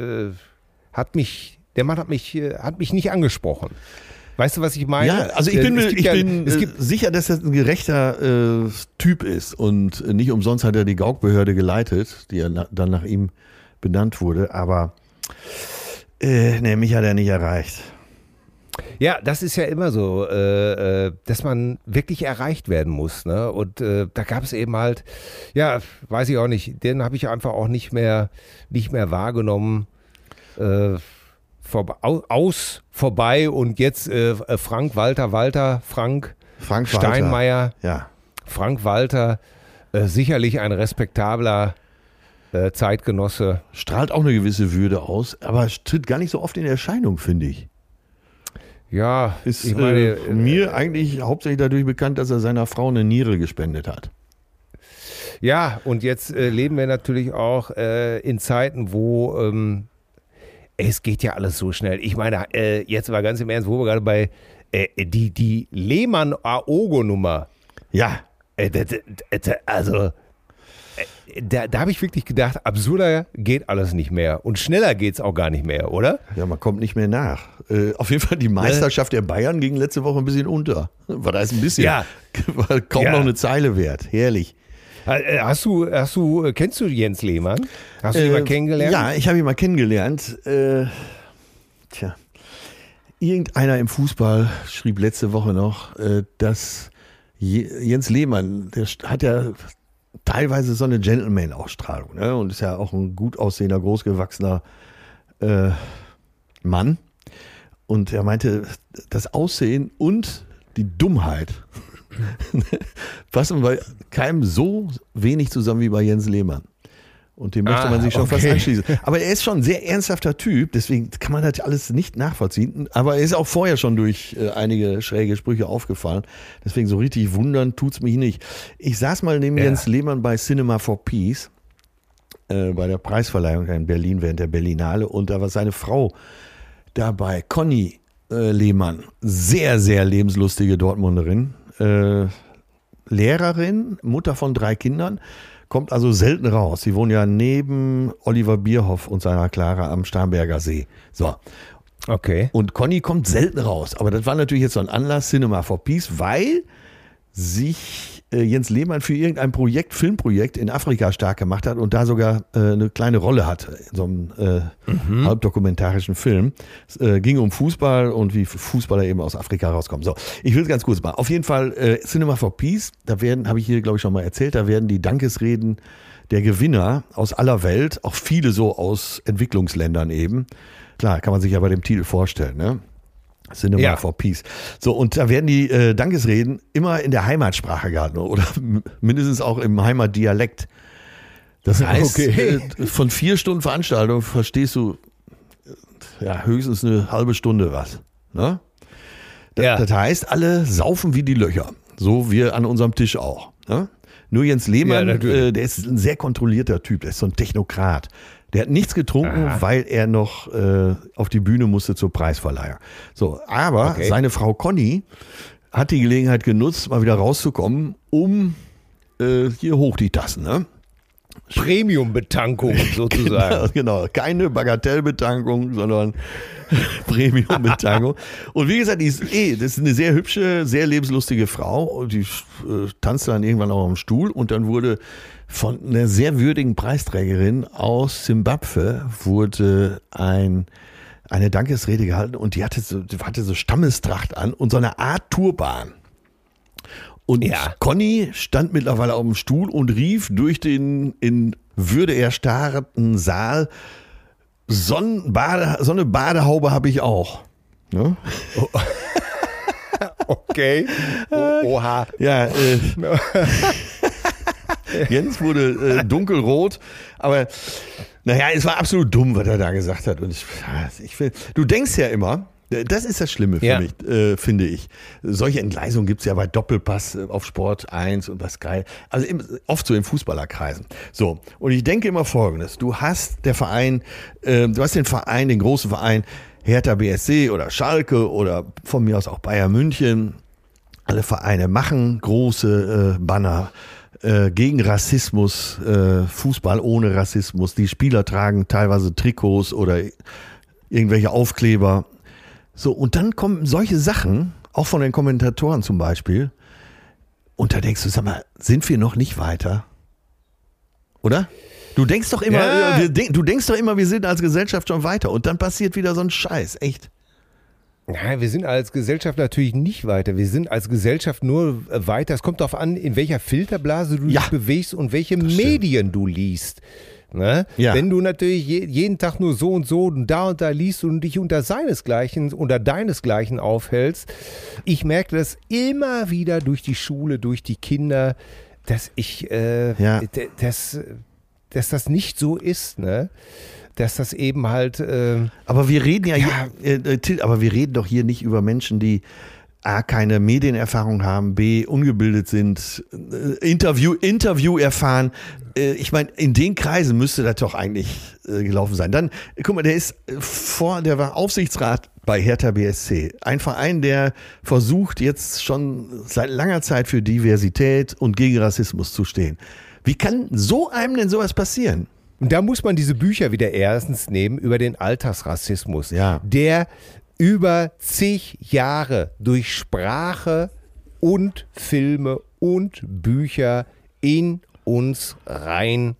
hat mich, der Mann hat mich, hat mich nicht angesprochen. Weißt du, was ich meine? Ja, also ich Äh, bin, es mir, gibt ich ja- bin es äh, gibt, sicher, dass das ein gerechter äh, Typ ist und nicht umsonst hat er die Gauk-Behörde geleitet, die ja na, dann nach ihm benannt wurde, aber äh, nee, mich hat er nicht erreicht. ja, das ist ja immer so, äh, äh, dass man wirklich erreicht werden muss. Ne? Und äh, da gab es eben halt, ja, weiß ich auch nicht, den habe ich einfach auch nicht mehr, nicht mehr wahrgenommen. Äh, vor, au- aus, vorbei und jetzt äh, äh, Frank Walter Walter, Frank Frank Walter. Steinmeier, Ja, Frank Walter, äh, sicherlich ein respektabler äh, Zeitgenosse. strahlt auch eine gewisse Würde aus, aber tritt gar nicht so oft in Erscheinung, finde ich. Ja, Ist ich meine, äh, mir eigentlich hauptsächlich dadurch bekannt, dass er seiner Frau eine Niere gespendet hat. Ja, und jetzt äh, leben wir natürlich auch äh, in Zeiten, wo ähm, es geht ja alles so schnell. Ich meine, äh, jetzt mal ganz im Ernst, wo wir gerade bei äh, die, die Lehmann-Aogo-Nummer, Ja, äh, d- also äh, da, da habe ich wirklich gedacht, absurder geht alles nicht mehr und schneller geht es auch gar nicht mehr, oder? ja, man kommt nicht mehr nach. Äh, auf jeden Fall die Meisterschaft der Bayern ging letzte Woche ein bisschen unter. War da ist ein bisschen, Ja. war kaum Ja. noch eine Zeile wert. Herrlich. Äh, Hast du, hast du, äh, kennst du Jens Lehmann? Hast du ihn Äh, mal kennengelernt? Ja, ich habe ihn mal kennengelernt. Äh, tja, irgendeiner im Fußball schrieb letzte Woche noch, äh, dass Je- Jens Lehmann, der hat ja teilweise so eine Gentleman-Ausstrahlung ne? und ist ja auch ein gut aussehender, großgewachsener äh, Mann. Und er meinte, das Aussehen und die Dummheit passen bei keinem so wenig zusammen wie bei Jens Lehmann. Und dem möchte Ah, man sich schon fast okay. anschließen. Aber er ist schon ein sehr ernsthafter Typ, deswegen kann man das alles nicht nachvollziehen. Aber er ist auch vorher schon durch äh, einige schräge Sprüche aufgefallen. Deswegen so richtig wundern tut's mich nicht. Ich saß mal neben Ja. Jens Lehmann bei Cinema for Peace äh, bei der Preisverleihung in Berlin während der Berlinale und da war seine Frau dabei, Conny äh, Lehmann, sehr, sehr lebenslustige Dortmunderin, äh, Lehrerin, Mutter von drei Kindern, kommt also selten raus. Sie wohnen ja neben Oliver Bierhoff und seiner Clara am Starnberger See. So. Okay. Und Conny kommt selten raus. Aber das war natürlich jetzt so ein Anlass, Cinema for Peace, weil sich Jens Lehmann für irgendein Projekt, Filmprojekt in Afrika stark gemacht hat und da sogar äh, eine kleine Rolle hatte in so einem äh, halbdokumentarischen Film. Es äh, ging um Fußball und wie Fußballer eben aus Afrika rauskommen. So, ich will es ganz kurz machen. Auf jeden Fall äh, Cinema for Peace, da werden, habe ich hier glaube ich schon mal erzählt, da werden die Dankesreden der Gewinner aus aller Welt, auch viele so aus Entwicklungsländern eben. Klar, kann man sich ja bei dem Titel vorstellen, ne? Cinema Ja. for Peace. So, und da werden die äh, Dankesreden immer in der Heimatsprache gehalten oder mindestens auch im Heimatdialekt. Das heißt, Okay. äh, von vier Stunden Veranstaltung verstehst du äh, ja, höchstens eine halbe Stunde was. Ne? Da- Ja. Das heißt, alle saufen wie die Löcher. So wir an unserem Tisch auch. Ne? Nur Jens Lehmann, Ja, äh, der ist ein sehr kontrollierter Typ, der ist so ein Technokrat. Der hat nichts getrunken, Aha. weil er noch äh, auf die Bühne musste zur Preisverleihung. So, aber Okay. seine Frau Conny hat die Gelegenheit genutzt, mal wieder rauszukommen, um äh, hier hoch die Tassen. Ne? Premium-Betankung sozusagen. Genau, genau, keine Bagatellbetankung, sondern Premium-Betankung. Und wie gesagt, die ist eh, das ist eine sehr hübsche, sehr lebenslustige Frau. Und die äh, tanzte dann irgendwann auch am Stuhl und dann wurde von einer sehr würdigen Preisträgerin aus Simbabwe wurde ein eine Dankesrede gehalten und die hatte so, die hatte so Stammestracht an und so eine Art Turban. Und Ja. Conny stand mittlerweile auf dem Stuhl und rief durch den in Würde erstarrten Saal, Sonnenbade, so eine Badehaube habe ich auch. Ne? Okay. O Oha. Ja, äh, Jens wurde äh, dunkelrot, aber naja, es war absolut dumm, was er da gesagt hat. Und ich, ich will, du denkst ja immer, das ist das Schlimme für Ja. mich, äh, finde ich. Solche Entgleisungen gibt's ja bei Doppelpass äh, auf Sport 1 und was geil. Also im, oft so in Fußballerkreisen. So, und ich denke immer folgendes: Du hast der Verein, äh, du hast den Verein, den großen Verein, Hertha BSC oder Schalke oder von mir aus auch Bayern München. Alle Vereine machen große äh, Banner äh, gegen Rassismus, äh, Fußball ohne Rassismus. Die Spieler tragen teilweise Trikots oder irgendwelche Aufkleber. So, und dann kommen solche Sachen, auch von den Kommentatoren zum Beispiel. Und da denkst du, sag mal, sind wir noch nicht weiter? Oder? Du denkst doch immer, Ja. äh, wir denk, du denkst doch immer, wir sind als Gesellschaft schon weiter. Und dann passiert wieder so ein Scheiß, echt. Ja, wir sind als Gesellschaft natürlich nicht weiter. Wir sind als Gesellschaft nur äh, weiter. Es kommt darauf an, in welcher Filterblase du Ja. dich bewegst und welche stimmt. Medien du liest. Ne? Ja. Wenn du natürlich je, jeden Tag nur so und so und da und da liest und dich unter seinesgleichen, unter deinesgleichen aufhältst, ich merke das immer wieder durch die Schule, durch die Kinder, dass ich, äh, Ja. dass, dass das nicht so ist, ne? Dass das eben halt, äh, Aber wir reden ja, Ja. Hier, äh, Till, aber wir reden doch hier nicht über Menschen, die A, keine Medienerfahrung haben, B, ungebildet sind, äh, Interview, Interview erfahren. Äh, ich meine, in den Kreisen müsste das doch eigentlich äh, gelaufen sein. Dann, guck mal, der ist vor, der war Aufsichtsrat bei Hertha BSC. Ein Verein, der versucht jetzt schon seit langer Zeit für Diversität und gegen Rassismus zu stehen. Wie kann so einem denn sowas passieren? Und da muss man diese Bücher wieder erstens nehmen über den Alltagsrassismus, Ja. der über zig Jahre durch Sprache und Filme und Bücher in uns reingelaufen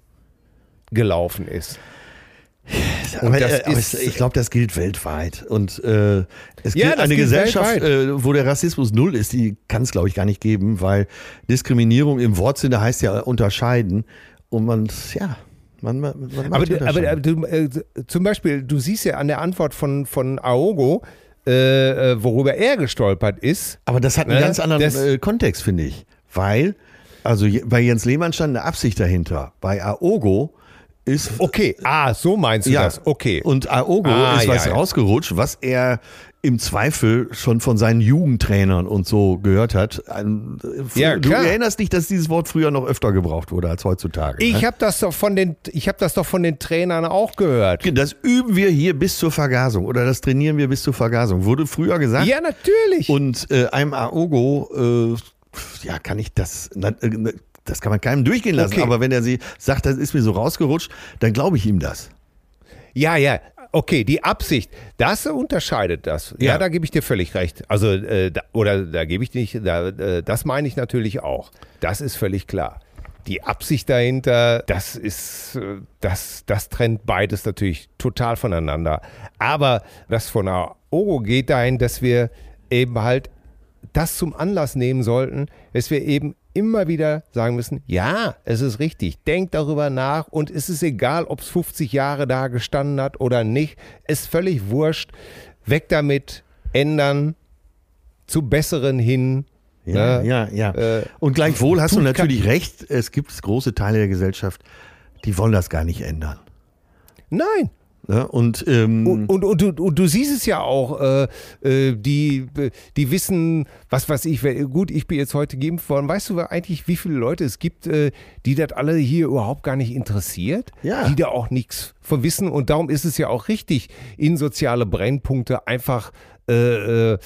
ist. Aber, äh, aber ist- ich glaube, das gilt weltweit. Und äh, es Ja, eine gilt Gesellschaft, weltweit. äh, wo der Rassismus null ist, die kann es, glaube ich, gar nicht geben, weil Diskriminierung im Wortsinne heißt ja unterscheiden. Und man, ja, man, man, Aber, aber, aber du, äh, zum Beispiel, du siehst ja an der Antwort von, von Aogo, äh, äh, worüber er gestolpert ist. Aber das hat einen Ne? ganz anderen Das- äh, Kontext, finde ich. Weil, also bei Jens Lehmann stand eine Absicht dahinter. Bei Aogo ist Okay, ah, so meinst du das. Okay. Und Aogo Ah, ist was ja, ja. rausgerutscht, was er im Zweifel schon von seinen Jugendtrainern und so gehört hat. Ein- Ja, du erinnerst dich, dass dieses Wort früher noch öfter gebraucht wurde als heutzutage. Ich ne? habe das doch von den, ich habe das doch von den Trainern auch gehört. das üben wir hier bis zur Vergasung oder das trainieren wir bis zur Vergasung. Wurde früher gesagt. Ja, natürlich. Und äh, einem Aogo, äh, ja, kann ich das, na, äh, das kann man keinem durchgehen lassen. Okay. Aber wenn er sie sagt, das ist mir so rausgerutscht, dann glaube ich ihm das. Ja, ja. Okay, die Absicht, das unterscheidet das. Ja, Ja. da gebe ich dir völlig recht. Also, äh, da, oder da gebe ich nicht, da, äh, das meine ich natürlich auch. Das ist völlig klar. Die Absicht dahinter, das ist, äh, das, das trennt beides natürlich total voneinander. Aber das von Oro geht dahin, dass wir eben halt das zum Anlass nehmen sollten, dass wir eben immer wieder sagen müssen, ja, es ist richtig, denkt darüber nach und es ist egal, ob es 50 Jahre da gestanden hat oder nicht, ist völlig wurscht, weg damit, ändern, zu Besseren hin. Ja, ne? ja, ja. Äh, und gleichwohl hast du natürlich recht, es gibt große Teile der Gesellschaft, die wollen das gar nicht ändern. Nein, Ne? Und, ähm, Und, und, und, du, und du siehst es ja auch, äh, äh, die, die wissen, was weiß ich, gut, ich bin jetzt heute geimpft worden. Weißt du eigentlich, wie viele Leute es gibt, äh, die das alle hier überhaupt gar nicht interessiert? Ja. Die da auch nichts von wissen. Und darum ist es ja auch richtig, in soziale Brennpunkte einfach äh, äh,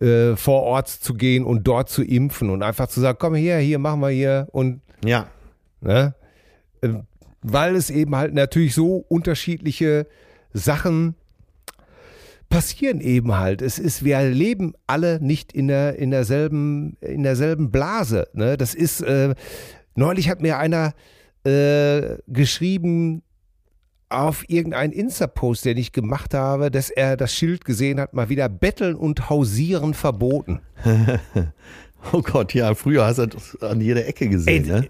äh, vor Ort zu gehen und dort zu impfen und einfach zu sagen, komm her, hier, machen wir hier und ja, Ne? Weil es eben halt natürlich so unterschiedliche Sachen passieren eben halt. Es ist, wir leben alle nicht in, der, in, derselben, in derselben Blase. Ne? Das ist, äh, neulich hat mir einer äh, geschrieben auf irgendeinen Insta-Post, den ich gemacht habe, dass er das Schild gesehen hat, mal wieder Betteln und Hausieren verboten. oh Gott, ja, früher hast du das an jeder Ecke gesehen, Ey, ne?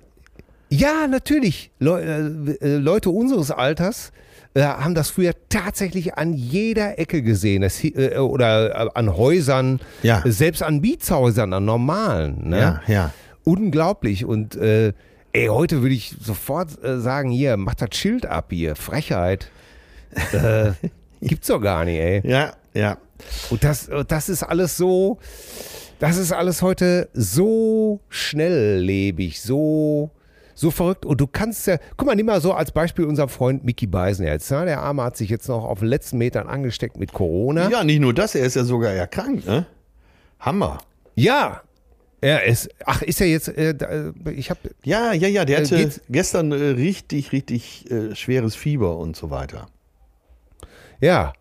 Ja, natürlich. Le äh, Leute unseres Alters äh, haben das früher tatsächlich an jeder Ecke gesehen. Das, äh, oder äh, an Häusern, ja. selbst an Mietshäusern, an normalen. Ne? Ja, ja. Unglaublich. Und äh, ey, heute würde ich sofort äh, sagen, hier, mach das Schild ab hier. Frechheit. Äh, gibt's doch gar nicht, ey. Ja, ja. Und das, das ist alles so, das ist alles heute so schnelllebig, so so verrückt. Und du kannst ja, guck mal, nimm mal so als Beispiel unseren Freund Mickey Beisen jetzt. Ne? Der Arme hat sich jetzt noch auf den letzten Metern angesteckt mit Corona. Ja, nicht nur das, er ist ja sogar erkrankt, ne? Hammer. Ja, er ist, ach, ist er jetzt, äh, ich habe. Ja, ja, ja, der äh, hatte gestern äh, richtig, richtig äh, schweres Fieber und so weiter. Ja.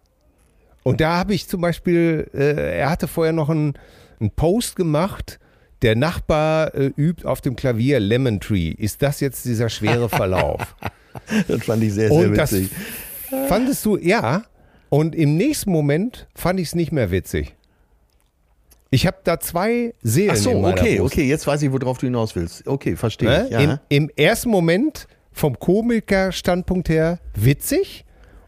Und da habe ich zum Beispiel, äh, er hatte vorher noch einen, einen Post gemacht, der Nachbar äh, übt auf dem Klavier Lemon Tree. Ist das jetzt dieser schwere Verlauf? das fand ich sehr, sehr und witzig. Fandest du, ja. Und im nächsten Moment fand ich es nicht mehr witzig. Ich habe da zwei Seelen. Ach so, okay, Brust. okay, jetzt weiß ich, worauf du hinaus willst. Okay, verstehe ich. Ja. Im, Im ersten Moment vom Komiker-Standpunkt her witzig.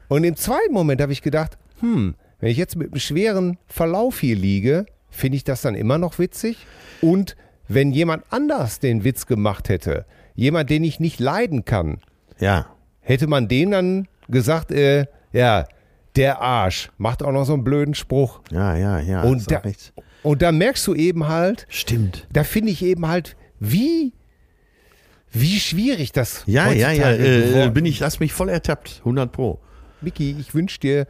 Und im zweiten Moment habe ich gedacht, hm, wenn ich jetzt mit einem schweren Verlauf hier liege, finde ich das dann immer noch witzig? Und wenn jemand anders den Witz gemacht hätte, jemand, den ich nicht leiden kann, ja. hätte man dem dann gesagt, äh, ja, der Arsch macht auch noch so einen blöden Spruch. Ja, ja, ja. Und da, und da merkst du eben halt, stimmt. Da finde ich eben halt, wie wie schwierig das Ja, ja, ja, äh, bin ich, lass mich voll ertappt, 100 pro. Miki, ich wünsche dir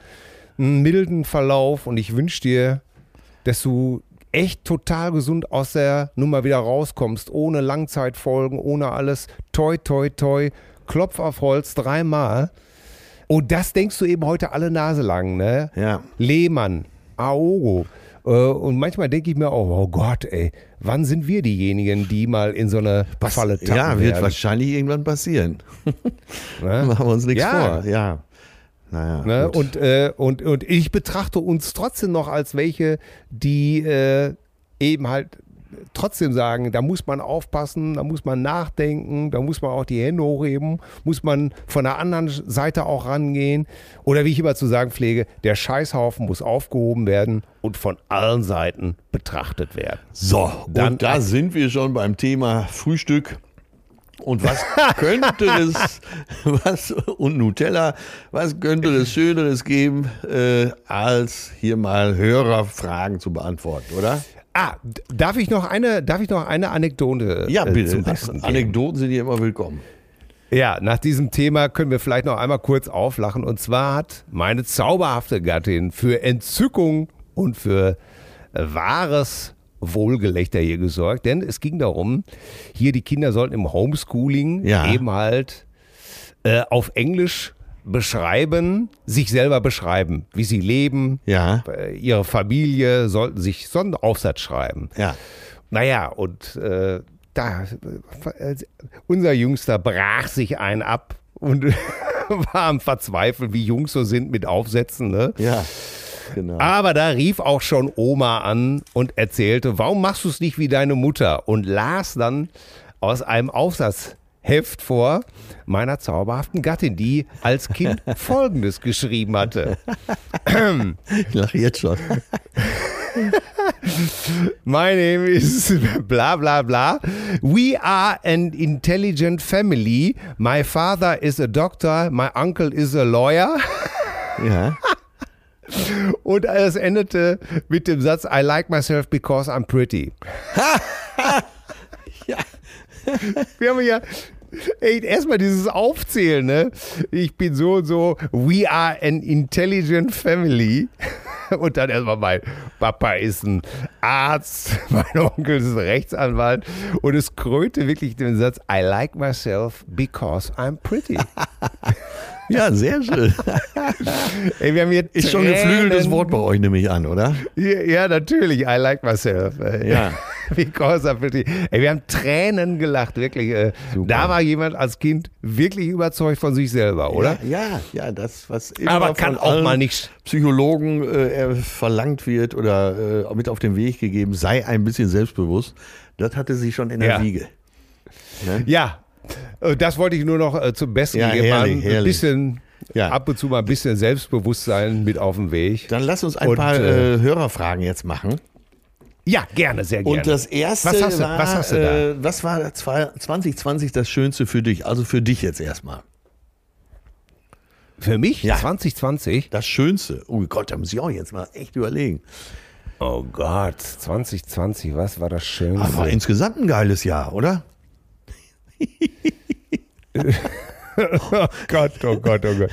einen milden Verlauf und ich wünsche dir, dass du echt total gesund aus der Nummer wieder rauskommst, ohne Langzeitfolgen, ohne alles. Toi, toi, toi, Klopf auf Holz dreimal. Und das denkst du eben heute alle Nase lang, ne? Ja. Lehmann, Aogo. Äh, und manchmal denke ich mir auch, oh Gott, ey, wann sind wir diejenigen, die mal in so eine Falle tappen Ja, wird werden? wahrscheinlich irgendwann passieren. Ne? Machen wir uns nichts ja. vor, ja. Naja, ne? und, äh, und, und ich betrachte uns trotzdem noch als welche, die äh, eben halt trotzdem sagen, da muss man aufpassen, da muss man nachdenken, da muss man auch die Hände hochheben, muss man von der anderen Seite auch rangehen. Oder wie ich immer zu sagen pflege, der Scheißhaufen muss aufgehoben werden und von allen Seiten betrachtet werden. So, Dann, und da sind wir schon beim Thema Frühstück. Und was könnte es, was, und Nutella, was könnte es Schöneres geben, äh, als hier mal Hörerfragen zu beantworten, oder? Ah, darf ich noch eine, darf ich noch eine Anekdote? Ja, äh, bitte. Äh, Anekdoten sind hier immer willkommen. Ja, nach diesem Thema können wir vielleicht noch einmal kurz auflachen. Und zwar hat meine zauberhafte Gattin für Entzückung und für wahres Wohlgelächter hier gesorgt, denn es ging darum, hier die Kinder sollten im Homeschooling ja. eben halt äh, auf Englisch beschreiben, sich selber beschreiben, wie sie leben, ja. Äh, ihre Familie sollten sich so einen Aufsatz schreiben. Ja. Naja, und äh, da, äh, unser Jüngster brach sich einen ab und war am Verzweifeln, wie Jungs so sind mit Aufsätzen. Ne? Ja. Genau. Aber da rief auch schon Oma an und erzählte, warum machst du es nicht wie deine Mutter? Und las dann aus einem Aufsatzheft vor meiner zauberhaften Gattin, die als Kind Folgendes geschrieben hatte. ich lache jetzt schon. My name is bla bla bla. We are an intelligent family. My father is a doctor. My uncle is a lawyer. Ja. Und es endete mit dem Satz, I like myself because I'm pretty. ja. Wir haben ja, Ey, erstmal dieses Aufzählen, ne? Ich bin so und so, we are an intelligent family. Und dann erstmal mein Papa ist ein Arzt, mein Onkel ist ein Rechtsanwalt und es krönte wirklich den Satz, I like myself because I'm pretty. Ja, sehr schön. Ey, wir haben hier Ist schon ein geflügeltes Wort bei euch, nehme ich an, oder? Ja, ja, natürlich. I like myself. Ja. Because pretty. Ey, wir haben Tränen gelacht, wirklich. äh, Super. Da war jemand als Kind wirklich überzeugt von sich selber, oder? Ja, ja, das, was immer Aber kann von auch allen mal nicht. Psychologen äh, verlangt wird oder äh, mit auf den Weg gegeben, sei ein bisschen selbstbewusst. Das hatte sie schon in der Ja. Wiege. Ne? Ja, das wollte ich nur noch äh, zum Besten Ja, geben. herrlich, ein herrlich. bisschen, Ja. ab und zu mal ein bisschen Selbstbewusstsein mit auf den Weg. Dann lass uns ein Und, paar äh, äh, Hörerfragen jetzt machen. Ja, gerne, sehr gerne. Und das erste Was hast du- war, was hast du da? Äh, was war 2020 das Schönste für dich? Also für dich jetzt erstmal. Für mich Ja. 2020? Das Schönste. Oh Gott, da muss ich auch jetzt mal echt überlegen. Oh Gott, 2020, was war das Schönste? Aber insgesamt ein geiles Jahr, oder? Oh Gott, oh Gott, oh Gott.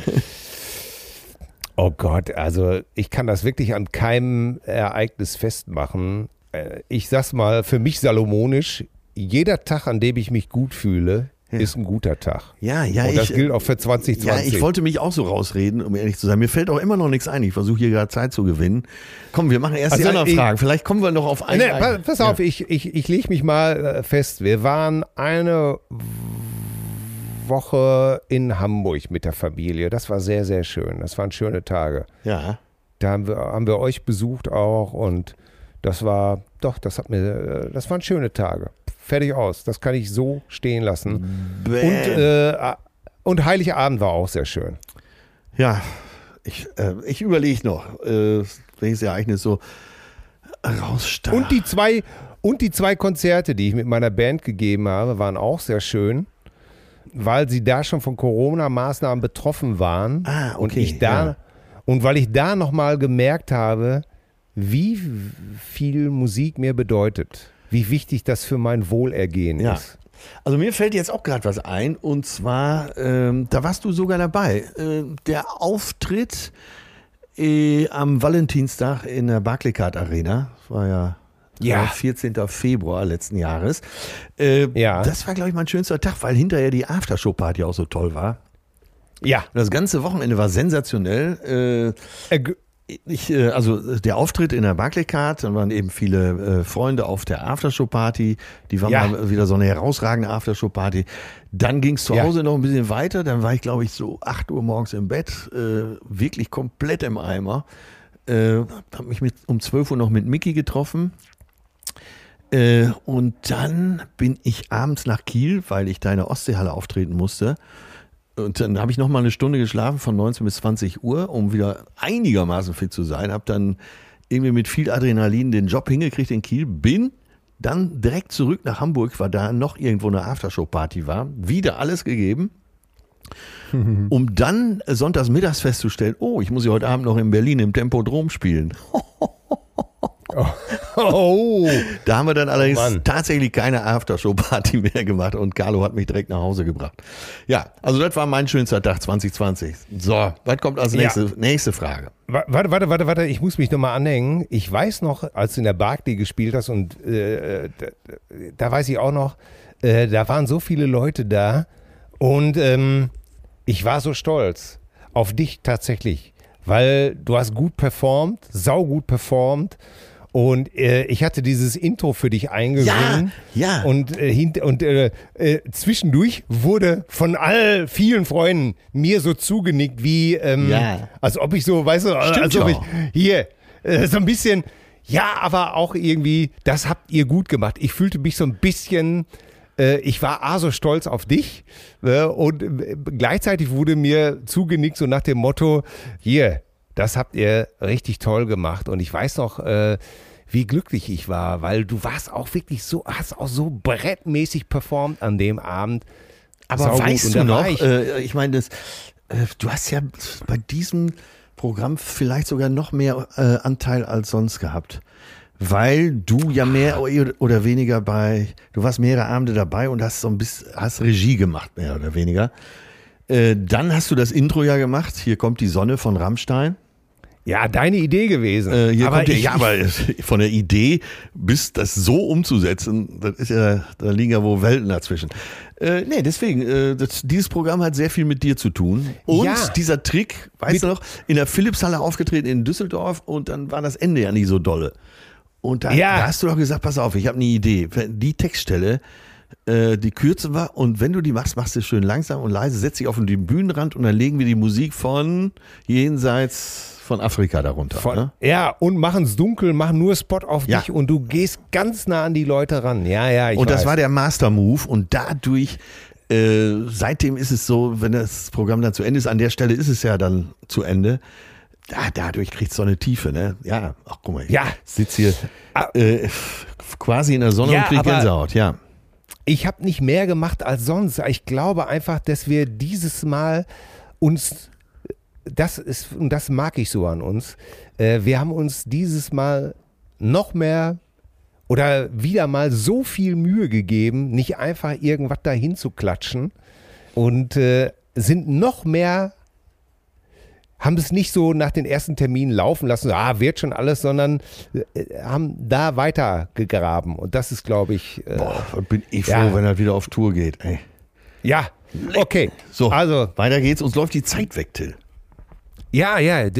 Oh Gott, also ich kann das wirklich an keinem Ereignis festmachen. Äh, Ich sag's mal, für mich salomonisch, jeder Tag, an dem ich mich gut fühle, ist ein guter Tag. Ja, ja, Und das ich, gilt auch für 2020. Ja, ich wollte mich auch so rausreden, um ehrlich zu sein. Mir fällt auch immer noch nichts ein. Ich versuche hier gerade Zeit zu gewinnen. Komm, wir machen erst Also, die anderen ich- Fragen. Vielleicht kommen wir noch auf eine. Nee, pass, auf, ich, ich, ich lege mich mal äh, fest. Wir waren eine Woche in Hamburg mit der Familie. Das war sehr, sehr schön. Das waren schöne Tage. Ja. Da haben wir, haben wir euch besucht auch und das war, doch, das hat mir, äh, das waren schöne Tage. Fertig aus. Das kann ich so stehen lassen. Bäh. Und, äh, und Heiligabend war auch sehr schön. ja, ich, äh, ich überlege noch, äh, welches Ereignis so rausstach. Und die zwei, und die zwei Konzerte, die ich mit meiner Band gegeben habe, waren auch sehr schön, weil sie da schon von Corona-Maßnahmen betroffen waren. Ah, okay, Und ich da, ja. und weil ich da nochmal gemerkt habe, wie viel Musik mir bedeutet. Wie wichtig das für mein Wohlergehen Ja. ist. Also mir fällt jetzt auch gerade was ein und zwar, ähm, da warst du sogar dabei. Äh, der Auftritt äh, am Valentinstag in der Barclaycard Arena, das war ja, Ja. äh, 14. Februar letzten Jahres. Äh, Ja. Das war, glaube ich, mein schönster Tag, weil hinterher die Aftershow-Party auch so toll war. Ja. Das ganze Wochenende war sensationell. Äh, Äh, ich, äh, also äh, der Auftritt in der Barclaycard, dann waren eben viele äh, Freunde auf der Aftershow-Party. Die war Ja. mal wieder so eine herausragende Aftershow-Party. Dann ging es zu Ja. Hause noch ein bisschen weiter. Dann war ich, glaube ich, so 8 Uhr morgens im Bett, äh, wirklich komplett im Eimer. Äh, habe mich mit, um 12 Uhr noch mit Mickey getroffen. Äh, und dann bin ich abends nach Kiel, weil ich da in der Ostseehalle auftreten musste. Und dann habe ich noch mal eine Stunde geschlafen von 19 bis 20 Uhr, um wieder einigermaßen fit zu sein. Habe dann irgendwie mit viel Adrenalin den Job hingekriegt in Kiel. Bin dann direkt zurück nach Hamburg, weil da noch irgendwo eine Aftershow-Party war. Wieder alles gegeben. Um dann sonntags mittags festzustellen, oh, ich muss ja heute Abend noch in Berlin im Tempodrom spielen. oh. Da haben wir dann allerdings Mann. tatsächlich keine Aftershow-Party mehr gemacht und Carlo hat mich direkt nach Hause gebracht. Ja, also das war mein schönster Tag 2020. So, was kommt als Ja. nächste, nächste Frage? Wa- Warte, warte, warte, warte, ich muss mich nochmal anhängen. Ich weiß noch, als du in der Barclay gespielt hast und äh, da, da weiß ich auch noch, äh, da waren so viele Leute da und ähm, ich war so stolz auf dich tatsächlich, weil du hast gut performt, saugut performt und äh, ich hatte dieses Intro für dich eingesungen. Ja, ja. Und, äh, hint, und äh, äh, zwischendurch wurde von all vielen Freunden mir so zugenickt, wie, ähm, Ja. als ob ich so, weißt du, Stimmt als ob ich hier äh, so ein bisschen, ja, aber auch irgendwie, das habt ihr gut gemacht. Ich fühlte mich so ein bisschen, äh, ich war A, so stolz auf dich äh, und äh, gleichzeitig wurde mir zugenickt, so nach dem Motto, hier, das habt ihr richtig toll gemacht. Und ich weiß noch, äh, wie glücklich ich war, weil du warst auch wirklich so, hast auch so brettmäßig performt an dem Abend. Aber Saugut. weißt du noch, ich- äh, ich meine, das, äh, du hast ja bei diesem Programm vielleicht sogar noch mehr äh, Anteil als sonst gehabt. weil du ja mehr oder weniger bei, du warst mehrere Abende dabei und hast so ein bisschen, hast Regie gemacht, mehr oder weniger. Äh, dann hast du das Intro ja gemacht. Hier kommt die Sonne von Rammstein. Ja, deine Idee gewesen. Äh, aber ich, ja, aber von der Idee bis das so umzusetzen, das ist ja, da liegen ja wohl Welten dazwischen. Äh, nee, deswegen, äh, das, dieses Programm hat sehr viel mit dir zu tun. Und ja. dieser Trick, weißt mit, du noch, in der Philipshalle aufgetreten in Düsseldorf und dann war das Ende ja nicht so dolle. Und da, ja. da hast du doch gesagt, pass auf, ich habe eine Idee. Die Textstelle, äh, die kürze war und wenn du die machst, machst du schön langsam und leise, setz dich auf den Bühnenrand und dann legen wir die Musik von jenseits von Afrika darunter. Von, ne? Ja, und machen es dunkel, machen nur Spot auf ja. dich und du gehst ganz nah an die Leute ran. Ja, ja, ich Und weiß. das war der Master Move und dadurch äh, seitdem ist es so, wenn das Programm dann zu Ende ist, an der Stelle ist es ja dann zu Ende. Da, dadurch kriegt es so eine Tiefe, ne? Ja, ach guck mal, ich ja. sitze hier ah. äh, quasi in der Sonne ja, und krieg Gänsehaut, ja. Ich habe nicht mehr gemacht als sonst. Ich glaube einfach, dass wir dieses Mal uns das ist, und das mag ich so an uns. Äh, wir haben uns dieses Mal noch mehr oder wieder mal so viel Mühe gegeben, nicht einfach irgendwas dahin zu klatschen und äh, sind noch mehr, haben es nicht so nach den ersten Terminen laufen lassen, ah, wird schon alles, sondern äh, haben da weiter gegraben und das ist, glaube ich. Äh, Boah, bin ich froh, ja. wenn er wieder auf Tour geht. Ey. Ja, okay. So, also weiter geht's. Uns läuft die Zeit weg, Till. Ja, ja, äh,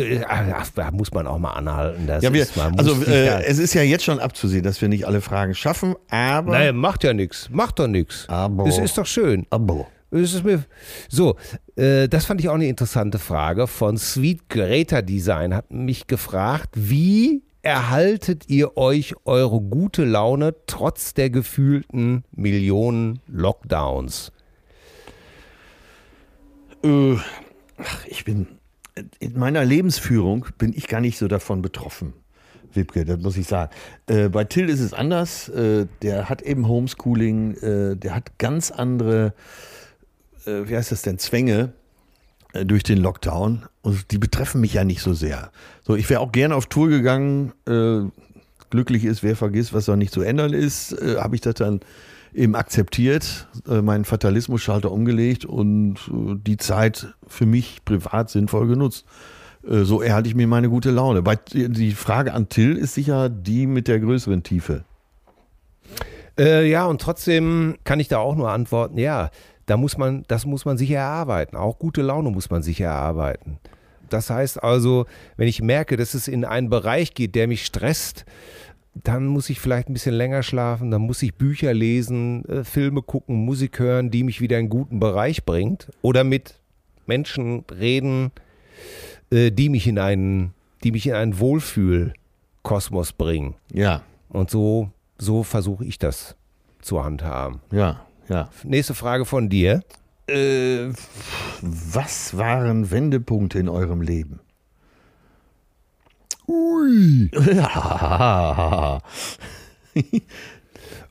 da muss man auch mal anhalten. Das ja, wir, ist, also äh, es ist ja jetzt schon abzusehen, dass wir nicht alle Fragen schaffen, aber. Nein, macht ja nichts. Macht doch nichts. Aber. Es ist doch schön. Aber. Es ist mir, so, äh, das fand ich auch eine interessante Frage von Sweet Greta Design. Hat mich gefragt, wie erhaltet ihr euch eure gute Laune trotz der gefühlten Millionen Lockdowns? Äh, ich bin in meiner Lebensführung bin ich gar nicht so davon betroffen. Wibke, das muss ich sagen. Äh, bei Till ist es anders. Äh, der hat eben Homeschooling, äh, der hat ganz andere, äh, wie heißt das denn, Zwänge äh, durch den Lockdown. Und die betreffen mich ja nicht so sehr. So, ich wäre auch gerne auf Tour gegangen. Äh, glücklich ist, wer vergisst, was noch nicht zu ändern ist. Habe ich das dann eben akzeptiert, äh, meinen Fatalismus-Schalter umgelegt und äh, die Zeit für mich privat sinnvoll genutzt. Äh, so erhalte ich mir meine gute Laune. Die Frage an Till ist sicher die mit der größeren Tiefe. Äh, ja, und trotzdem kann ich da auch nur antworten, ja, da muss man, das muss man sich erarbeiten. Auch gute Laune muss man sich erarbeiten. Das heißt also, wenn ich merke, dass es in einen Bereich geht, der mich stresst, dann muss ich vielleicht ein bisschen länger schlafen, dann muss ich Bücher lesen, äh, Filme gucken, Musik hören, die mich wieder in einen guten Bereich bringt oder mit Menschen reden, äh, die mich in einen, die mich in einen Wohlfühlkosmos bringen. Ja. Und so, so versuche ich das zu handhaben. Ja, ja. Nächste Frage von dir. Äh, was waren Wendepunkte in eurem Leben? Ui.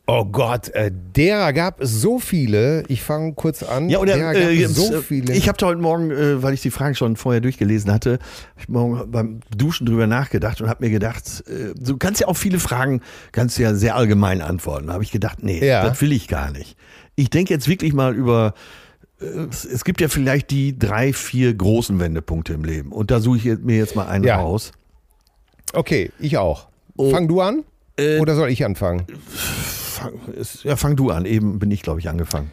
Oh Gott, äh, derer gab es so viele. Ich fange kurz an. Ja, oder äh, so viele. Ich habe heute Morgen, äh, weil ich die Fragen schon vorher durchgelesen hatte, ich morgen beim Duschen drüber nachgedacht und habe mir gedacht, äh, du kannst ja auch viele Fragen, kannst ja sehr allgemein antworten. Da habe ich gedacht, nee, ja. das will ich gar nicht. Ich denke jetzt wirklich mal über äh, es gibt ja vielleicht die drei, vier großen Wendepunkte im Leben. Und da suche ich mir jetzt mal einen ja. raus. Okay, ich auch. Oh. Fang du an? Äh, oder soll ich anfangen? Fang, ja, fang du an. Eben bin ich, glaube ich, angefangen.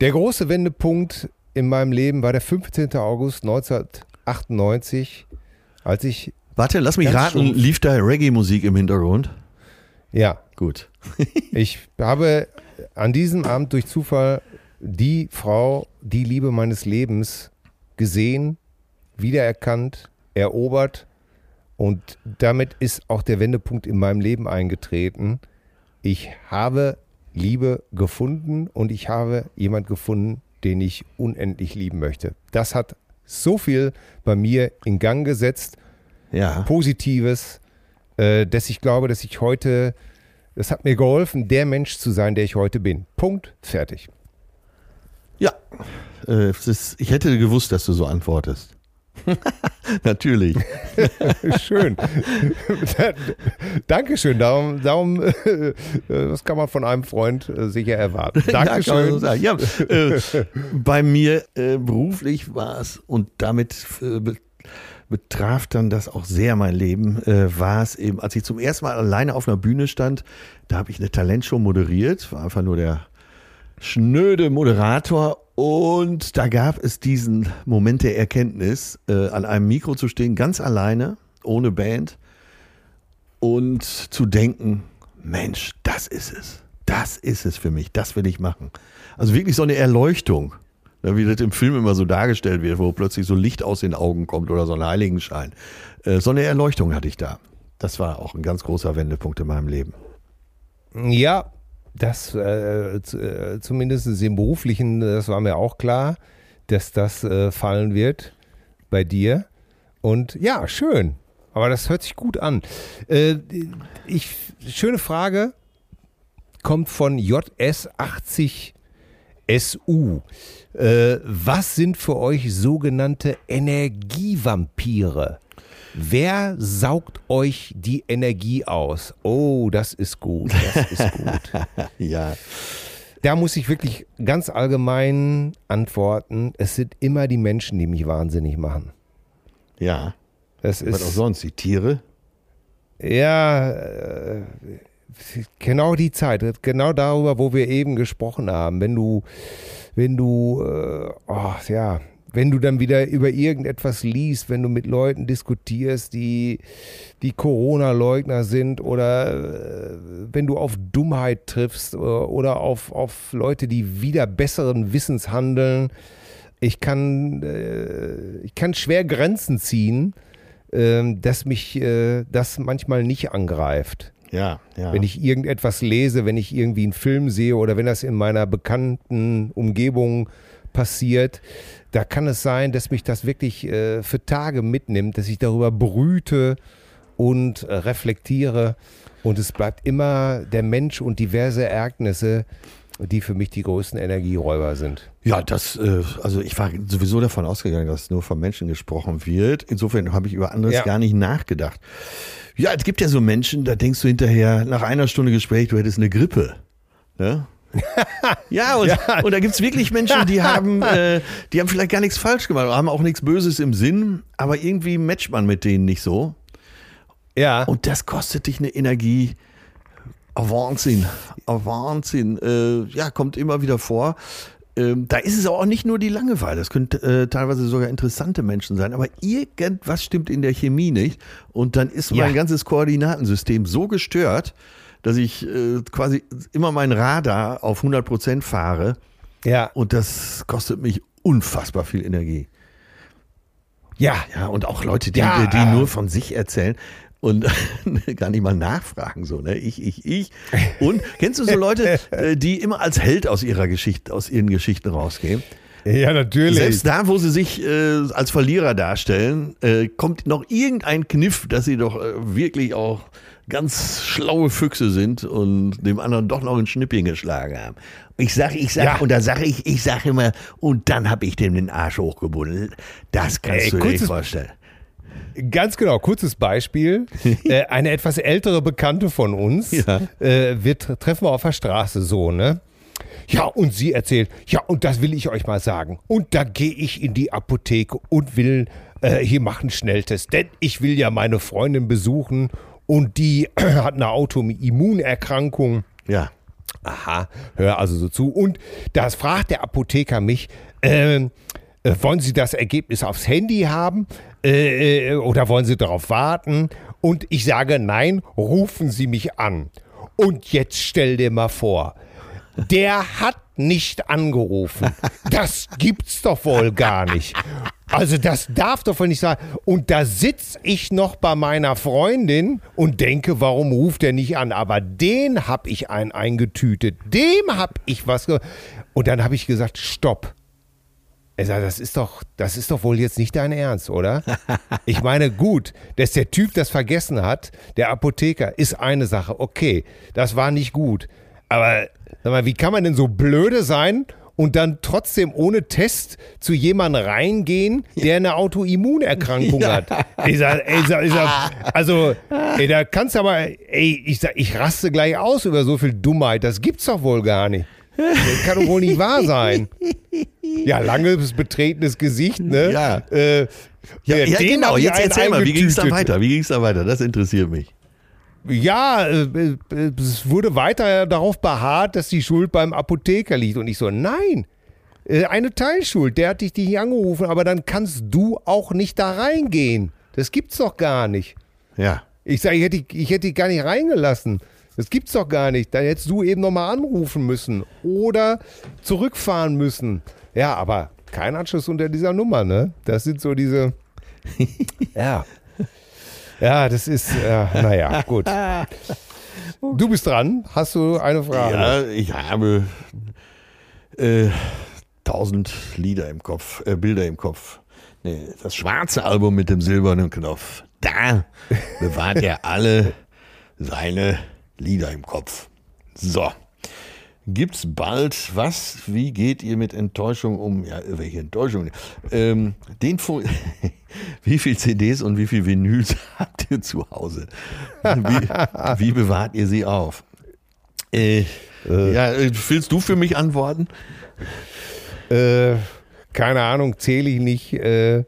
Der große Wendepunkt in meinem Leben war der 15. August 1998, als ich. Warte, lass mich raten, lief da Reggae-Musik im Hintergrund? Ja. Gut. ich habe an diesem Abend durch Zufall die Frau, die Liebe meines Lebens gesehen, wiedererkannt, erobert und damit ist auch der Wendepunkt in meinem Leben eingetreten. Ich habe Liebe gefunden und ich habe jemand gefunden, den ich unendlich lieben möchte. Das hat so viel bei mir in Gang gesetzt. Ja. Positives, äh, dass ich glaube, dass ich heute, das hat mir geholfen, der Mensch zu sein, der ich heute bin. Punkt, fertig. Ja, äh, ich hätte gewusst, dass du so antwortest. Natürlich. Schön. Dankeschön. Darum, darum äh, das kann man von einem Freund äh, sicher erwarten. Dankeschön. Ja, ja äh, bei mir äh, beruflich war es und damit äh, betraf dann das auch sehr mein Leben, äh, war es eben, als ich zum ersten Mal alleine auf einer Bühne stand, da habe ich eine Talentshow moderiert, war einfach nur der schnöde Moderator und da gab es diesen Moment der Erkenntnis, äh, an einem Mikro zu stehen, ganz alleine, ohne Band und zu denken, Mensch, das ist es. Das ist es für mich. Das will ich machen. Also wirklich so eine Erleuchtung. Wie das im Film immer so dargestellt wird, wo plötzlich so Licht aus den Augen kommt oder so ein Heiligenschein. Äh, so eine Erleuchtung hatte ich da. Das war auch ein ganz großer Wendepunkt in meinem Leben. Ja, das äh, äh zumindest im beruflichen, das war mir auch klar, dass das äh, fallen wird bei dir. Und ja, schön. Aber das hört sich gut an. Äh, ich, schöne Frage kommt von JS80SU. Äh, was sind für euch sogenannte Energievampire? Wer saugt euch die Energie aus? Oh, das ist gut, das ist gut. ja. Da muss ich wirklich ganz allgemein antworten. Es sind immer die Menschen, die mich wahnsinnig machen. Ja. Das ist, Was auch sonst, die Tiere? Ja, äh, genau die Zeit, genau darüber, wo wir eben gesprochen haben. Wenn du, wenn du, äh, oh, ja, wenn du dann wieder über irgendetwas liest, wenn du mit Leuten diskutierst, die, die Corona-Leugner sind oder äh, wenn du auf Dummheit triffst oder, oder auf, auf Leute, die wieder besseren Wissens handeln. Ich kann, äh, ich kann schwer Grenzen ziehen ähm, dass mich äh, das manchmal nicht angreift. Ja, ja. Wenn ich irgendetwas lese, wenn ich irgendwie einen Film sehe oder wenn das in meiner bekannten Umgebung passiert, da kann es sein, dass mich das wirklich äh, für Tage mitnimmt, dass ich darüber brüte und äh, reflektiere. Und es bleibt immer der Mensch und diverse Ereignisse, die für mich die größten Energieräuber sind. Ja, das, äh, also ich war sowieso davon ausgegangen, dass nur von Menschen gesprochen wird. Insofern habe ich über anderes ja. gar nicht nachgedacht. Ja, es gibt ja so Menschen, da denkst du hinterher, nach einer Stunde Gespräch, du hättest eine Grippe. Ne? Ja, und, ja. und da gibt es wirklich Menschen, die haben, äh, die haben vielleicht gar nichts falsch gemacht, haben auch nichts Böses im Sinn, aber irgendwie matcht man mit denen nicht so. Ja. Und das kostet dich eine Energie, Oh, Wahnsinn, oh, Wahnsinn. Äh, ja, kommt immer wieder vor. Ähm, da ist es auch nicht nur die Langeweile, das können äh, teilweise sogar interessante Menschen sein, aber irgendwas stimmt in der Chemie nicht und dann ist mein ganzes Koordinatensystem so gestört, dass ich äh, quasi immer mein Radar auf 100 Prozent fahre. Ja. Und das kostet mich unfassbar viel Energie. Ja. Ja, und auch Leute, die, ja. die nur von sich erzählen und gar nicht mal nachfragen, so, ne? Ich, ich, ich. Und kennst du so Leute, äh, die immer als Held aus ihrer Geschichte, aus ihren Geschichten rausgehen? Ja, natürlich. Selbst da, wo sie sich äh, als Verlierer darstellen, äh, kommt noch irgendein Kniff, dass sie doch äh, wirklich auch ganz schlaue Füchse sind und dem anderen doch noch ein Schnippchen geschlagen haben. Ich sage, ich sage, ja. und da sage ich, ich sage immer, und dann habe ich dem den Arsch hochgebunden. Das kannst Ey, du dir nicht vorstellen. Ganz genau, kurzes Beispiel. äh, eine etwas ältere Bekannte von uns, ja. äh, wir treffen wir auf der Straße so, ne? Ja, und sie erzählt, ja, und das will ich euch mal sagen. Und da gehe ich in die Apotheke und will äh, hier machen Schnelltest, denn ich will ja meine Freundin besuchen und die hat eine Autoimmunerkrankung. Ja. Aha, hör also so zu. Und das fragt der Apotheker mich, äh, äh, wollen Sie das Ergebnis aufs Handy haben äh, äh, oder wollen Sie darauf warten? Und ich sage, nein, rufen Sie mich an. Und jetzt stell dir mal vor, der hat nicht angerufen. Das gibt's doch wohl gar nicht. Also das darf doch wohl nicht sein. Und da sitze ich noch bei meiner Freundin und denke, warum ruft er nicht an? Aber den habe ich einen eingetütet. Dem habe ich was. Und dann habe ich gesagt, stopp. Er sagt, das ist doch, das ist doch wohl jetzt nicht dein Ernst, oder? Ich meine, gut, dass der Typ das vergessen hat, der Apotheker, ist eine Sache. Okay, das war nicht gut. Aber sag mal, wie kann man denn so blöde sein und dann trotzdem ohne Test zu jemandem reingehen, der eine Autoimmunerkrankung Ja. hat. Ich sag, ey, ich sag, ich sag, also, ey, da kannst du aber, ey, ich sag, ich raste gleich aus über so viel Dummheit. Das gibt's doch wohl gar nicht. Das kann doch wohl nicht wahr sein. Ja, langes betretenes Gesicht, ne? Ja. Äh, Ja, ja genau, jetzt erzähl mal, wie ging es da weiter? Wie ging es da weiter? Das interessiert mich. Ja, äh, äh, es wurde weiter darauf beharrt, dass die Schuld beim Apotheker liegt. Und ich so, nein, äh, eine Teilschuld, der hat dich nicht angerufen, aber dann kannst du auch nicht da reingehen. Das gibt's doch gar nicht. Ja. Ich sage, ich hätte, ich hätte dich gar nicht reingelassen. Das gibt's doch gar nicht. Dann hättest du eben nochmal anrufen müssen oder zurückfahren müssen. Ja, aber kein Anschluss unter dieser Nummer, ne? Das sind so diese. ja. Ja, das ist, äh, naja, gut. Du bist dran. Hast du eine Frage? Ja, ich habe äh, tausend Lieder im Kopf, äh, Bilder im Kopf. Nee, das schwarze Album mit dem silbernen Knopf. Da bewahrt er alle seine Lieder im Kopf. So. Gibt's bald was? Wie geht ihr mit Enttäuschung um? Ja, welche Enttäuschung? Ähm, den Fu- wie viel CDs und wie viel Vinyls habt ihr zu Hause? Wie, wie bewahrt ihr sie auf? Äh, ja, äh, willst du für mich antworten? Äh, keine Ahnung, zähle ich nicht. Äh,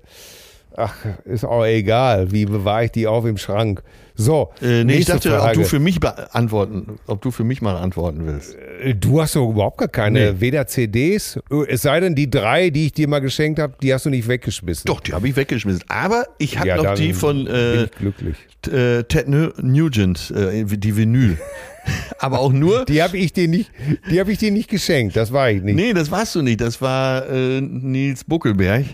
ach, ist auch egal. Wie bewahre ich die auf im Schrank? So, Äh, nee, ich dachte, ob Frage. du für mich beantworten, ob du für mich mal antworten willst. Äh, Du hast doch überhaupt gar keine, Nee. weder CDs, äh, es sei denn die drei, die ich dir mal geschenkt habe, die hast du nicht weggeschmissen. Doch, die habe ich weggeschmissen. Aber ich habe Ja, noch die von äh, äh, Ted Nu- Nugent, äh, die Vinyl. Aber auch nur. Die habe ich dir nicht, die habe ich dir nicht geschenkt, das war ich nicht. Nee, das warst du nicht. Das war äh, Nils Buckelberg.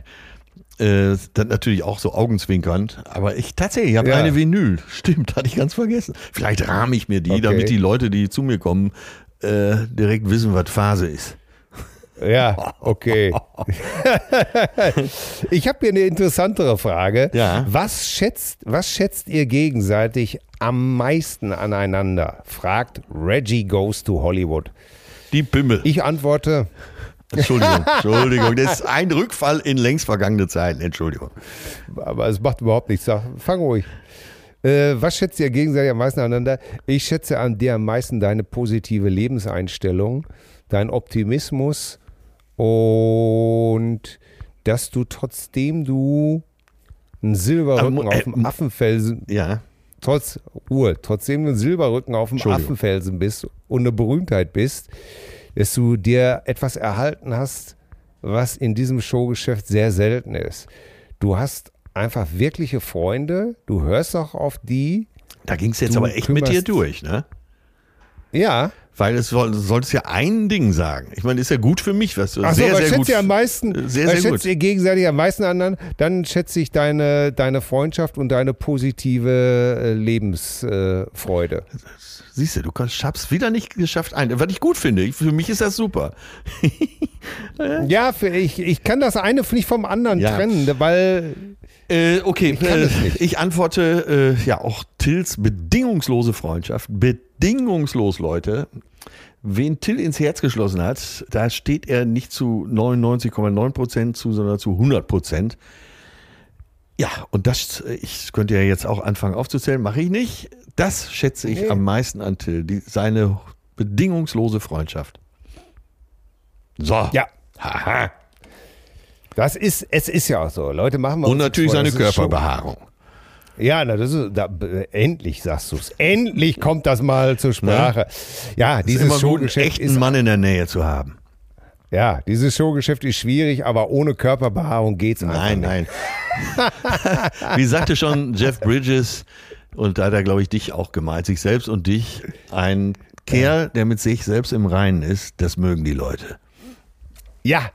Äh, das natürlich auch so augenzwinkernd. Aber ich tatsächlich, ich habe Ja. eine Vinyl. Stimmt, hatte ich ganz vergessen. Vielleicht rahme ich mir die, Okay. damit die Leute, die zu mir kommen, äh, direkt wissen, was Phase ist. Ja, okay. ich habe hier eine interessantere Frage. Ja. Was schätzt, was schätzt ihr gegenseitig am meisten aneinander? Fragt Reggie Goes to Hollywood. Die Pimmel. Ich antworte, Entschuldigung, Entschuldigung. Das ist ein Rückfall in längst vergangene Zeiten. Entschuldigung. aber es macht überhaupt nichts. Sag, fang ruhig. Äh, was schätzt ihr gegenseitig am meisten aneinander? Ich schätze an dir am meisten deine positive Lebenseinstellung, dein Optimismus und dass du trotzdem du einen Silberrücken Ähm, auf äh, dem Affenfelsen, Ja. trotz Ruhe, trotzdem du einen Silberrücken auf dem. Affenfelsen bist und eine Berühmtheit bist, dass du dir etwas erhalten hast, was in diesem Showgeschäft sehr selten ist. Du hast einfach wirkliche Freunde, du hörst auch auf die. Da ging es jetzt aber echt mit dir durch, ne? Ja. Weil es soll, du solltest ja ein Ding sagen. Ich meine, ist ja gut für mich, was du Achso, sehr, was sehr schätzt gut. ihr am meisten? Sehr, sehr schätzt gut. ihr gegenseitig am meisten anderen? Dann schätze ich deine, deine Freundschaft und deine positive äh, Lebensfreude. Siehst du, du schaffst wieder nicht geschafft ein. Was ich gut finde. Ich, für mich ist das super. Ja, für, ich, ich kann das eine nicht vom anderen Ja. trennen, weil Äh, okay, kann äh, ich antworte äh, ja auch Tills bedingungslose Freundschaft. Bedingungslos, Leute. Wen Till ins Herz geschlossen hat, da steht er nicht zu 99,9 Prozent zu, sondern zu 100 Prozent. Ja, und das, äh, ich könnte ja jetzt auch anfangen aufzuzählen, mache ich nicht. Das schätze ich Nee. am meisten an Till, die, seine bedingungslose Freundschaft. So. ja, Haha. das ist, es ist ja auch so. Leute machen wir Und natürlich vor, seine Körperbehaarung. Ja, na, das ist, da, äh, endlich sagst du es. Endlich kommt das mal zur Sprache. Ja, Ist dieses Showgeschäft echten ist, Mann in der Nähe zu haben. ja, dieses Showgeschäft ist schwierig, aber ohne Körperbehaarung geht's einfach Nein, nicht. nein. Wie sagte schon Jeff Bridges, und da hat er, glaube ich, dich auch gemalt, sich selbst und dich, ein Kerl, der mit sich selbst im Reinen ist, das mögen die Leute. Ja,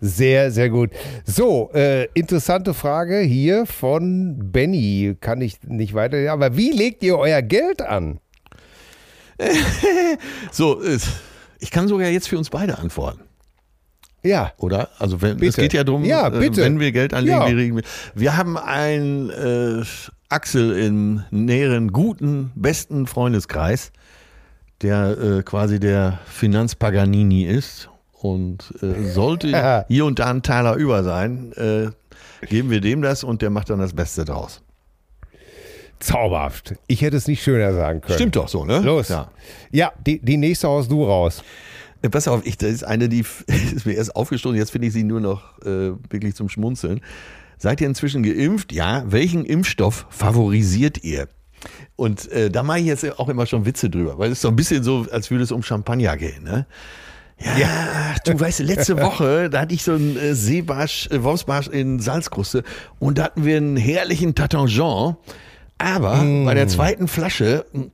sehr, sehr gut. So, äh, interessante Frage hier von Benny. Kann ich nicht weiter. Aber wie legt ihr euer Geld an? So, ich kann sogar jetzt für uns beide antworten, Ja, oder? Also wenn, es geht ja darum, Ja, äh, wenn wir Geld anlegen, Ja. legen wir. Wir haben einen äh, Axel im näheren, guten, besten Freundeskreis, der äh, quasi der Finanz Paganini ist Und äh, sollte hier und da ein Taler über sein, äh, geben wir dem das und der macht dann das Beste draus. Zauberhaft. Ich hätte es nicht schöner sagen können. Stimmt doch so, ne? Los. Ja. Ja, die, die nächste haust du raus. Äh, Pass auf, ich, das ist eine, die ist mir erst aufgestoßen, jetzt finde ich sie nur noch äh, wirklich zum Schmunzeln. Seid ihr inzwischen geimpft? Ja. Welchen Impfstoff favorisiert ihr? Und äh, da mache ich jetzt auch immer schon Witze drüber, weil es ist so ein bisschen so, als würde es um Champagner gehen, ne? Ja, du weißt, letzte Woche, da hatte ich so einen äh, Seebarsch, äh, Wolfsbarsch in Salzkruste und da hatten wir einen herrlichen Tatangeon. Aber bei der zweiten Flasche, mh,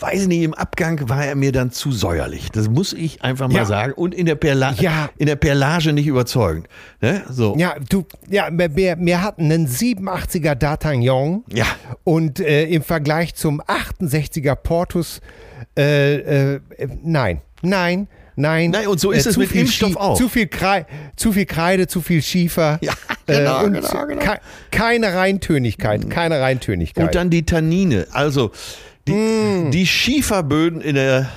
weiß ich nicht, im Abgang war er mir dann zu säuerlich. Das muss ich einfach mal Ja. sagen. Und in der, Perla Ja. in der Perlage nicht überzeugend. Ne? So. Ja, du, ja, wir, wir wir hatten einen 87er D'Artagnan. Ja. Und äh, im Vergleich zum 68er Portus, äh, äh, nein, nein, nein. Nein, und so ist es zu mit Impfstoff Schie- auch. Zu viel, Krei zu viel Kreide, zu viel Schiefer. Ja, genau, äh, und genau, genau. Ke keine Reintönigkeit, keine Reintönigkeit. Und dann die Tannine. Also die, die Schieferböden in der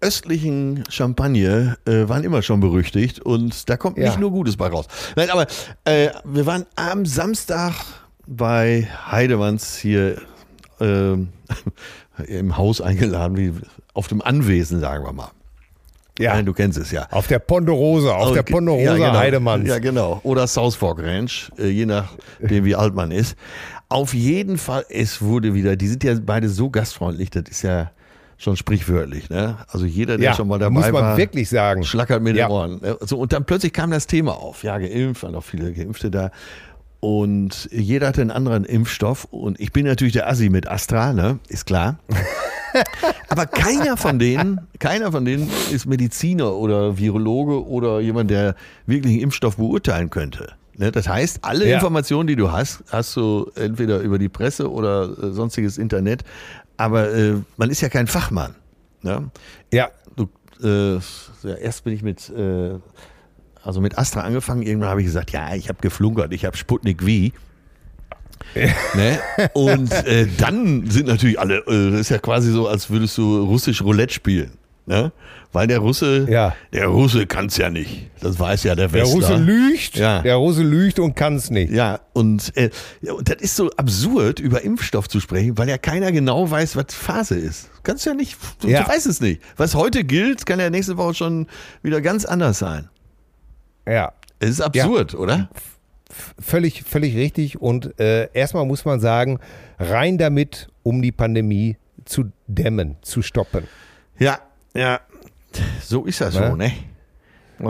östlichen Champagne äh, waren immer schon berüchtigt und da kommt Ja. nicht nur Gutes bei raus. Nein, aber äh, wir waren am Samstag bei Heidemanns hier ähm, im Haus eingeladen, wie auf dem Anwesen, sagen wir mal. Ja, Nein, du kennst es ja. auf der Ponderosa, auf der Okay, Ponderosa ja, genau. Heidemanns. Ja, genau. Oder South Fork Ranch, äh, je nachdem, wie alt man ist. Auf jeden Fall, es wurde wieder, die sind ja beide so gastfreundlich, das ist ja schon sprichwörtlich. Ne? Also jeder, der Ja, schon mal dabei muss man war, wirklich sagen. schlackert mit Ja. den Ohren. So, und dann plötzlich kam das Thema auf. Ja, geimpft, waren auch viele Geimpfte da. Und jeder hatte einen anderen Impfstoff. Und ich bin natürlich der Assi mit Astra, ne? ist klar. Aber keiner von denen, keiner von denen ist Mediziner oder Virologe oder jemand, der wirklich einen Impfstoff beurteilen könnte. Ne? Das heißt, alle Ja. Informationen, die du hast, hast du entweder über die Presse oder äh, sonstiges Internet. Aber äh, man ist ja kein Fachmann. Ne? Ja, Du, äh, ja, erst bin ich mit, äh, also mit Astra angefangen. Irgendwann habe ich gesagt, ja, ich habe geflunkert, ich habe Sputnik V. ne? Und äh, dann sind natürlich alle, äh, das ist ja quasi so, als würdest du russisch Roulette spielen. Ne? Weil der Russe, Ja. der Russe kann es ja nicht. Das weiß ja der der Westler. Russe lügt, Ja. der Russe lügt und kann es nicht. Ja, und, äh, das ist so absurd, über Impfstoff zu sprechen, weil ja keiner genau weiß, was Phase ist. Kannst ja nicht, du, Ja. du weißt es nicht. Was heute gilt, kann ja nächste Woche schon wieder ganz anders sein. Ja. Es ist absurd, oder? Völlig, völlig richtig. Und äh, erstmal muss man sagen, rein damit, um die Pandemie zu dämmen, zu stoppen. Ja, ja. So ist das Ne? so, ne?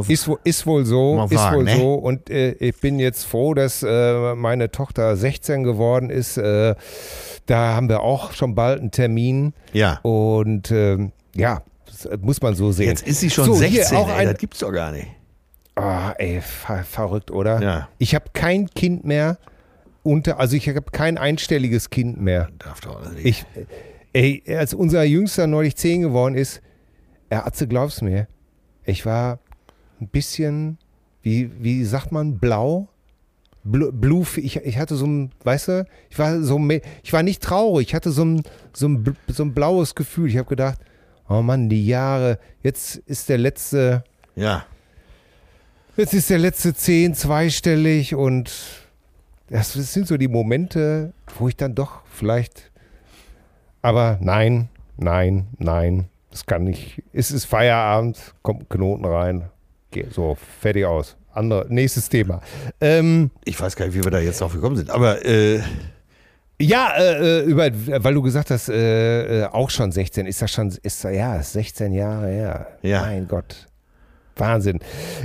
Ist, wo- ist wohl so, Mal ist sagen, wohl ne? so. Und äh, ich bin jetzt froh, dass äh, meine Tochter 16 geworden ist. Äh, da haben wir auch schon bald einen Termin. ja. Und ähm, ja, das muss man so sehen. Jetzt ist sie schon So, hier 16, auch ey, ein, das gibt's doch gar nicht. Ah, ey, ver verrückt, oder? Ja. Ich habe kein Kind mehr unter, also ich habe kein einstelliges Kind mehr. Darf doch nicht. Ich, ey, als unser Jüngster neulich 10 geworden ist, er Atze, glaubst mir, ich war ein bisschen, wie, wie sagt man, blau? Blu- Blue, ich, ich hatte so ein, weißt du, ich war so, ich war nicht traurig, ich hatte so ein, so ein, so ein blaues Gefühl. Ich habe gedacht, oh Mann, die Jahre, jetzt ist der letzte, ja. Jetzt ist der letzte 10 zweistellig und das, sind so die Momente, wo ich dann doch vielleicht. Aber nein, nein, nein, das kann nicht. Es ist Feierabend, kommt ein Knoten rein, so, fertig aus. Andere, nächstes Thema. Ähm, Ich weiß gar nicht, wie wir da jetzt drauf gekommen sind, aber äh, ja, äh, äh, über, weil du gesagt hast, äh, äh, auch schon 16, ist das schon, ist ja, ist 16 Jahre her. Ja. Mein Gott. Wahnsinn.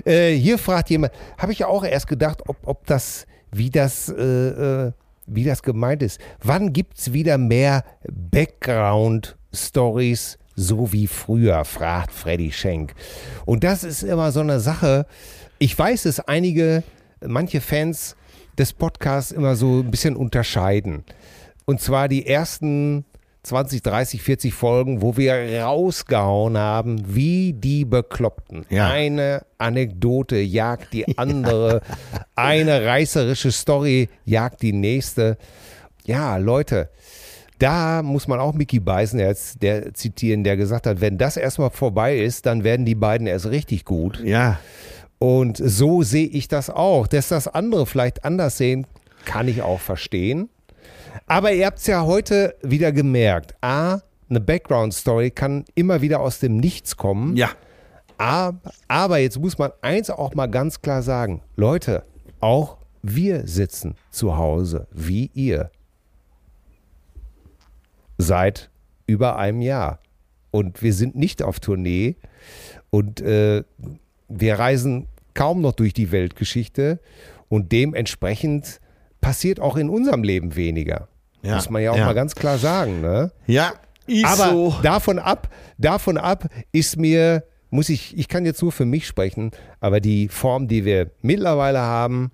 Äh, hier fragt jemand, habe ich ja auch erst gedacht, ob, ob das, wie das, äh, äh, wie das gemeint ist. Wann gibt es wieder mehr Background-Stories, so wie früher, fragt Freddy Schenk. Und das ist immer so eine Sache. Ich weiß, dass einige, manche Fans des Podcasts immer so ein bisschen unterscheiden. Und zwar die ersten 20, 30, 40 Folgen, wo wir rausgehauen haben, wie die Bekloppten. Ja. Eine Anekdote jagt die andere, eine reißerische Story jagt die nächste. Ja, Leute, da muss man auch Mickey Beißen jetzt der zitieren, der gesagt hat, wenn das erstmal vorbei ist, dann werden die beiden erst richtig gut. Ja. Und so sehe ich das auch. Dass das andere vielleicht anders sehen, kann ich auch verstehen. Aber ihr habt es ja heute wieder gemerkt. A, eine Background-Story kann immer wieder aus dem Nichts kommen. Ja. Aber, aber jetzt muss man eins auch mal ganz klar sagen. Leute, auch wir sitzen zu Hause wie ihr. Seit über einem Jahr. Und wir sind nicht auf Tournee. Und äh, wir reisen kaum noch durch die Weltgeschichte. Und dementsprechend passiert auch in unserem Leben weniger. Ja, Muss man ja auch ja. mal ganz klar sagen. Ne? Ja. Ist Aber so. davon ab, davon ab ist mir, muss ich, ich kann jetzt nur für mich sprechen, aber die Form, die wir mittlerweile haben,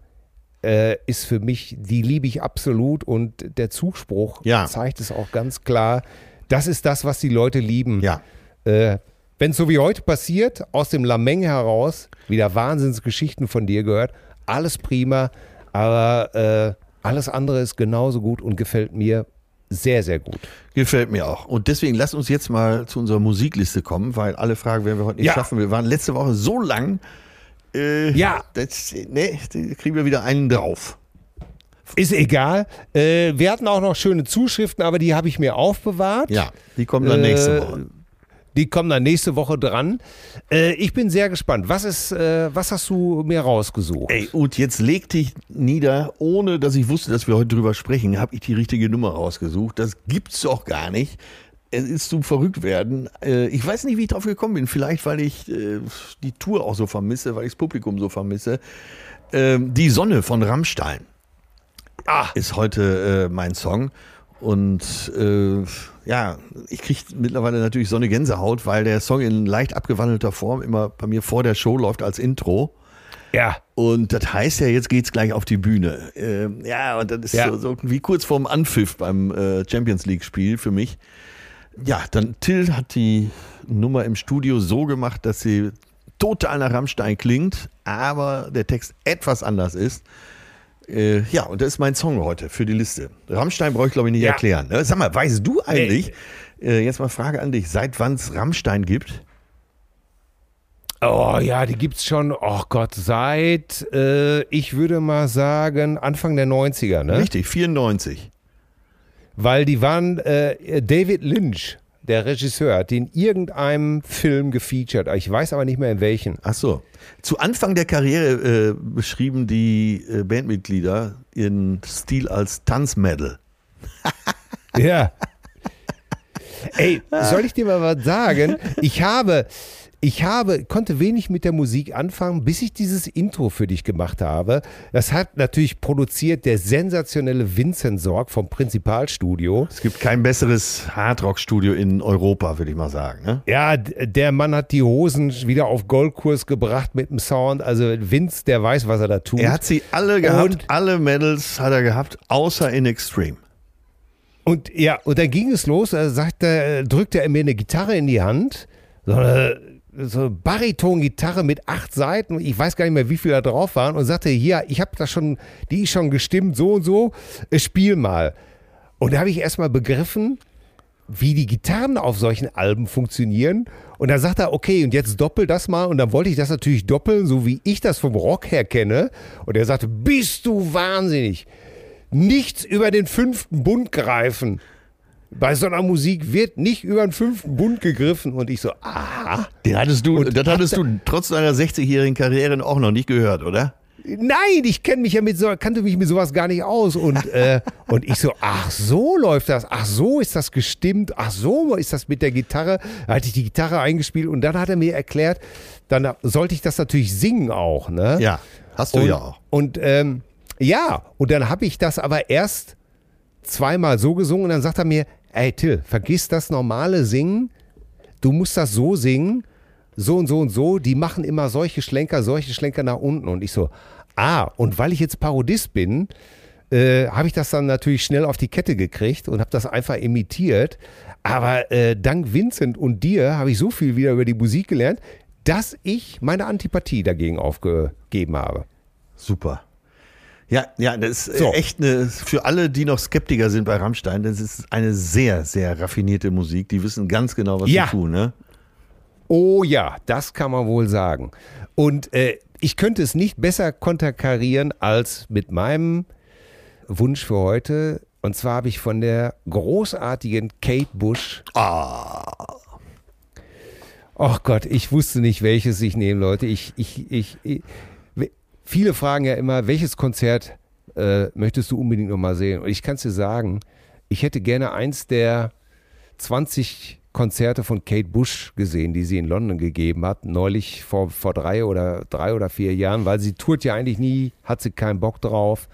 äh, ist für mich, die liebe ich absolut und der Zuspruch Ja. zeigt es auch ganz klar. Das ist das, was die Leute lieben. Ja. Äh, Wenn es so wie heute passiert, aus dem Lameng heraus, wieder Wahnsinnsgeschichten von dir gehört, alles prima, aber äh, alles andere ist genauso gut und gefällt mir sehr, sehr gut. Gefällt mir auch. Und deswegen lass uns jetzt mal zu unserer Musikliste kommen, weil alle Fragen werden wir heute nicht Ja. schaffen. Wir waren letzte Woche so lang. Äh, Ja. Das, nee, da kriegen wir wieder einen drauf. Ist egal. Äh, wir hatten auch noch schöne Zuschriften, aber die habe ich mir aufbewahrt. Ja, die kommen dann Äh, nächste Woche. Die kommen dann nächste Woche dran. Äh, ich bin sehr gespannt. Was ist, äh, was hast du mir rausgesucht? Ey, und jetzt leg dich nieder, ohne dass ich wusste, dass wir heute drüber sprechen, habe ich die richtige Nummer rausgesucht. Das gibt's doch gar nicht. Es ist zum Verrücktwerden. Äh, ich weiß nicht, wie ich drauf gekommen bin. Vielleicht, weil ich äh, die Tour auch so vermisse, weil ich das Publikum so vermisse. Ähm, die Sonne von Rammstein Ah, ist heute äh, mein Song. Und äh, ja, ich kriege mittlerweile natürlich so eine Gänsehaut, weil der Song in leicht abgewandelter Form immer bei mir vor der Show läuft als Intro. ja. Und das heißt ja, jetzt geht's gleich auf die Bühne. Ähm, ja, und das ist Ja. so, so wie kurz vorm Anpfiff beim äh, Champions League-Spiel für mich. Ja, dann Till hat die Nummer im Studio so gemacht, dass sie total nach Rammstein klingt, aber der Text etwas anders ist. Äh, ja, und das ist mein Song heute für die Liste. Rammstein brauche ich, glaube ich, nicht Ja. erklären. Ne? Sag mal, weißt du eigentlich, äh, jetzt mal Frage an dich, seit wann es Rammstein gibt? Oh ja, die gibt's schon, oh Gott, seit, äh, ich würde mal sagen, Anfang der 90er, ne? Richtig, 94. Weil die waren, äh, David Lynch, der Regisseur, hat in irgendeinem Film gefeatured. Ich weiß aber nicht mehr in welchen. Ach so. Zu Anfang der Karriere äh, beschrieben die äh, Bandmitglieder ihren Stil als Tanzmädel. Ja. Ey, soll ich dir mal was sagen? Ich habe, ich habe, konnte wenig mit der Musik anfangen, bis ich dieses Intro für dich gemacht habe. Das hat natürlich produziert der sensationelle Vincent Sorg vom Prinzipalstudio. Es gibt kein besseres Hardrock-Studio in Europa, würde ich mal sagen. Ne? Ja, der Mann hat die Hosen wieder auf Goldkurs gebracht mit dem Sound. Also Vince, der weiß, was er da tut. Er hat sie alle gehabt, Und- alle Medals hat er gehabt, außer in Extreme. Und ja, und dann ging es los, er sagte, äh, drückte er mir eine Gitarre in die Hand, so eine, so Bariton-Gitarre mit acht Seiten, ich weiß gar nicht mehr, wie viel da drauf waren, und sagte, hier, ich habe das schon, die ist schon gestimmt, so und so, äh, spiel mal. Und da habe ich erstmal begriffen, wie die Gitarren auf solchen Alben funktionieren. Und dann sagt er, okay, und jetzt doppel das mal. Und dann wollte ich das natürlich doppeln, so wie ich das vom Rock her kenne. Und er sagte, bist du wahnsinnig? Nichts über den fünften Bund greifen. Bei so einer Musik wird nicht über den fünften Bund gegriffen. Und ich so, ah, Den hattest du, Und das hattest du trotz deiner 60-jährigen Karriere auch noch nicht gehört, oder? Nein, ich kenne mich ja mit so, kannte mich mit sowas gar nicht aus. Und, äh, und ich so, ach so läuft das, ach so ist das gestimmt, ach so ist das mit der Gitarre. Da hatte ich die Gitarre eingespielt und dann hat er mir erklärt, dann sollte ich das natürlich singen auch, ne? Ja, hast du und, ja auch. Und ähm, ja, und dann habe ich das aber erst zweimal so gesungen und dann sagt er mir, ey Till, vergiss das normale Singen, du musst das so singen, so und so und so, die machen immer solche Schlenker, solche Schlenker nach unten. Und ich so, ah, und weil ich jetzt Parodist bin, äh, habe ich das dann natürlich schnell auf die Kette gekriegt und habe das einfach imitiert. Aber äh, dank Vincent und dir habe ich so viel wieder über die Musik gelernt, dass ich meine Antipathie dagegen aufgegeben habe. Super. Ja, ja, das ist so. echt eine, für alle, die noch Skeptiker sind bei Rammstein, das ist eine sehr, sehr raffinierte Musik. Die wissen ganz genau, was ja. sie tun, ne? Oh ja, das kann man wohl sagen. Und äh, ich könnte es nicht besser konterkarieren als mit meinem Wunsch für heute. Und zwar habe ich von der großartigen Kate Bush. Ah. Ach Gott, ich wusste nicht, welches ich nehme, Leute. Ich, ich, ich, ich viele fragen ja immer, welches Konzert äh, möchtest du unbedingt nochmal sehen? Und ich kann es dir sagen, ich hätte gerne eins der 20 Konzerte von Kate Bush gesehen, die sie in London gegeben hat, neulich vor, vor drei oder drei oder vier Jahren, weil sie tourt ja eigentlich nie, hat sie keinen Bock drauf.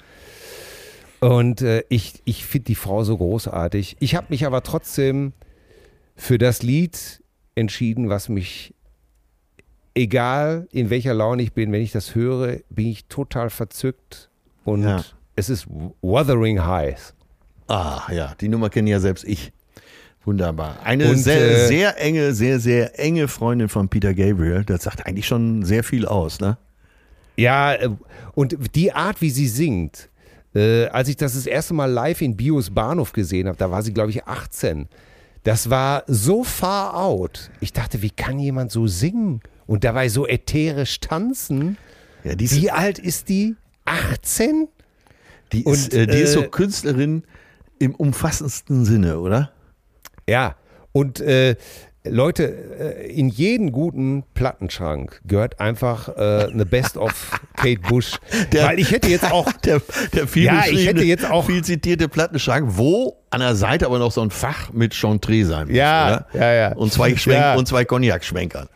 Und äh, ich, ich finde die Frau so großartig. Ich habe mich aber trotzdem für das Lied entschieden, was mich, egal in welcher Laune ich bin, wenn ich das höre, bin ich total verzückt. Und ja. es ist Wuthering Heights. Ah, ja, die Nummer kenne ja selbst ich. Wunderbar. Eine und, sehr, äh, sehr enge, sehr, sehr enge Freundin von Peter Gabriel. Das sagt eigentlich schon sehr viel aus, ne? Ja, äh, und die Art, wie sie singt, äh, als ich das das erste Mal live in Bios Bahnhof gesehen habe, da war sie, glaube ich, 18. Das war so far out. Ich dachte, wie kann jemand so singen und dabei so ätherisch tanzen? Ja, wie alt ist die? 18? Die ist, und, äh, die ist so äh, Künstlerin im umfassendsten Sinne, oder? Ja, und äh, Leute, äh, in jeden guten Plattenschrank gehört einfach äh, eine Best of Kate Bush. Der, Weil ich hätte jetzt auch der, der viel, ja, ich hätte jetzt auch viel zitierte Plattenschrank, wo an der Seite aber noch so ein Fach mit Chantre sein muss. Ja, oder? ja, ja. Und zwei, Schwenk, ja. und zwei Cognac-Schwenkern.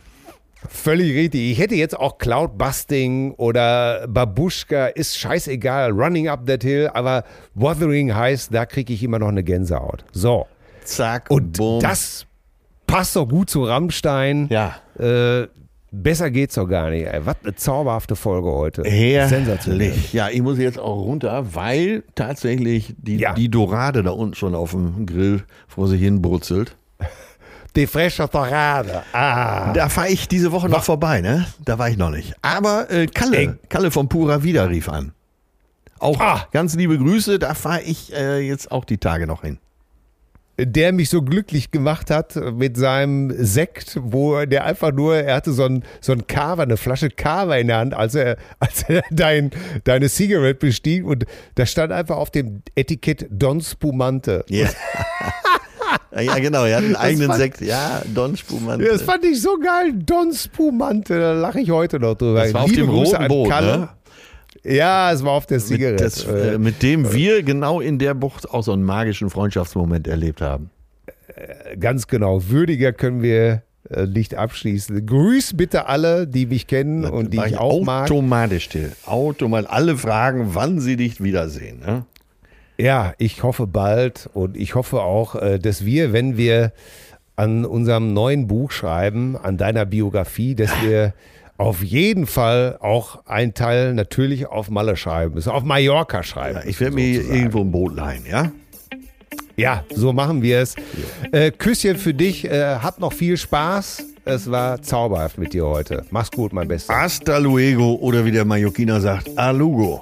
Völlig richtig. Ich hätte jetzt auch Cloudbusting oder Babushka, ist scheißegal, Running Up That Hill, aber Wuthering heißt, da kriege ich immer noch eine Gänsehaut. So. Zack, und boom. das passt doch gut zu Rammstein. Ja. Äh, besser geht's doch gar nicht. Ey. Was eine zauberhafte Folge heute. Sensationell. Ja, ich muss jetzt auch runter, weil tatsächlich die, ja. die Dorade da unten schon auf dem Grill vor sich hin brutzelt. Die frische Dorade. Ah. Da fahre ich diese Woche noch vorbei, ne? Da war ich noch nicht. Aber äh, Kalle, Ey. Kalle von Pura Vida rief an. Auch ah. ganz liebe Grüße, da fahre ich äh, jetzt auch die Tage noch hin der mich so glücklich gemacht hat mit seinem Sekt, wo der einfach nur, er hatte so ein, so ein Kava, eine Flasche Kava in der Hand, als er, als er dein, deine Cigarette bestieg und da stand einfach auf dem Etikett Don Spumante. Yeah. ja, genau, er hat einen eigenen Sekt. Ja, Don Spumante. Das fand ich so geil, Don Spumante, da lache ich heute noch drüber. Das war auf dem Grüße roten Boot, ne? Ja, es war auf der Zigarette. Mit, das, äh, mit dem wir genau in der Bucht auch so einen magischen Freundschaftsmoment erlebt haben. Äh, ganz genau. Würdiger können wir äh, nicht abschließen. Grüß bitte alle, die mich kennen das und die ich auch mag. Automatisch still. Automatisch. Alle fragen, wann sie dich wiedersehen. Ne? Ja, ich hoffe bald und ich hoffe auch, dass wir, wenn wir an unserem neuen Buch schreiben, an deiner Biografie, dass wir auf jeden Fall auch ein Teil natürlich auf Malle schreiben müssen, auf Mallorca schreiben. Ja, ich werde mir irgendwo ein Boot leihen, ja? Ja, so machen wir es. Äh, Küsschen für dich, äh, hab noch viel Spaß. Es war zauberhaft mit dir heute. Mach's gut, mein Bester. Hasta luego oder wie der Mallorquiner sagt, alugo.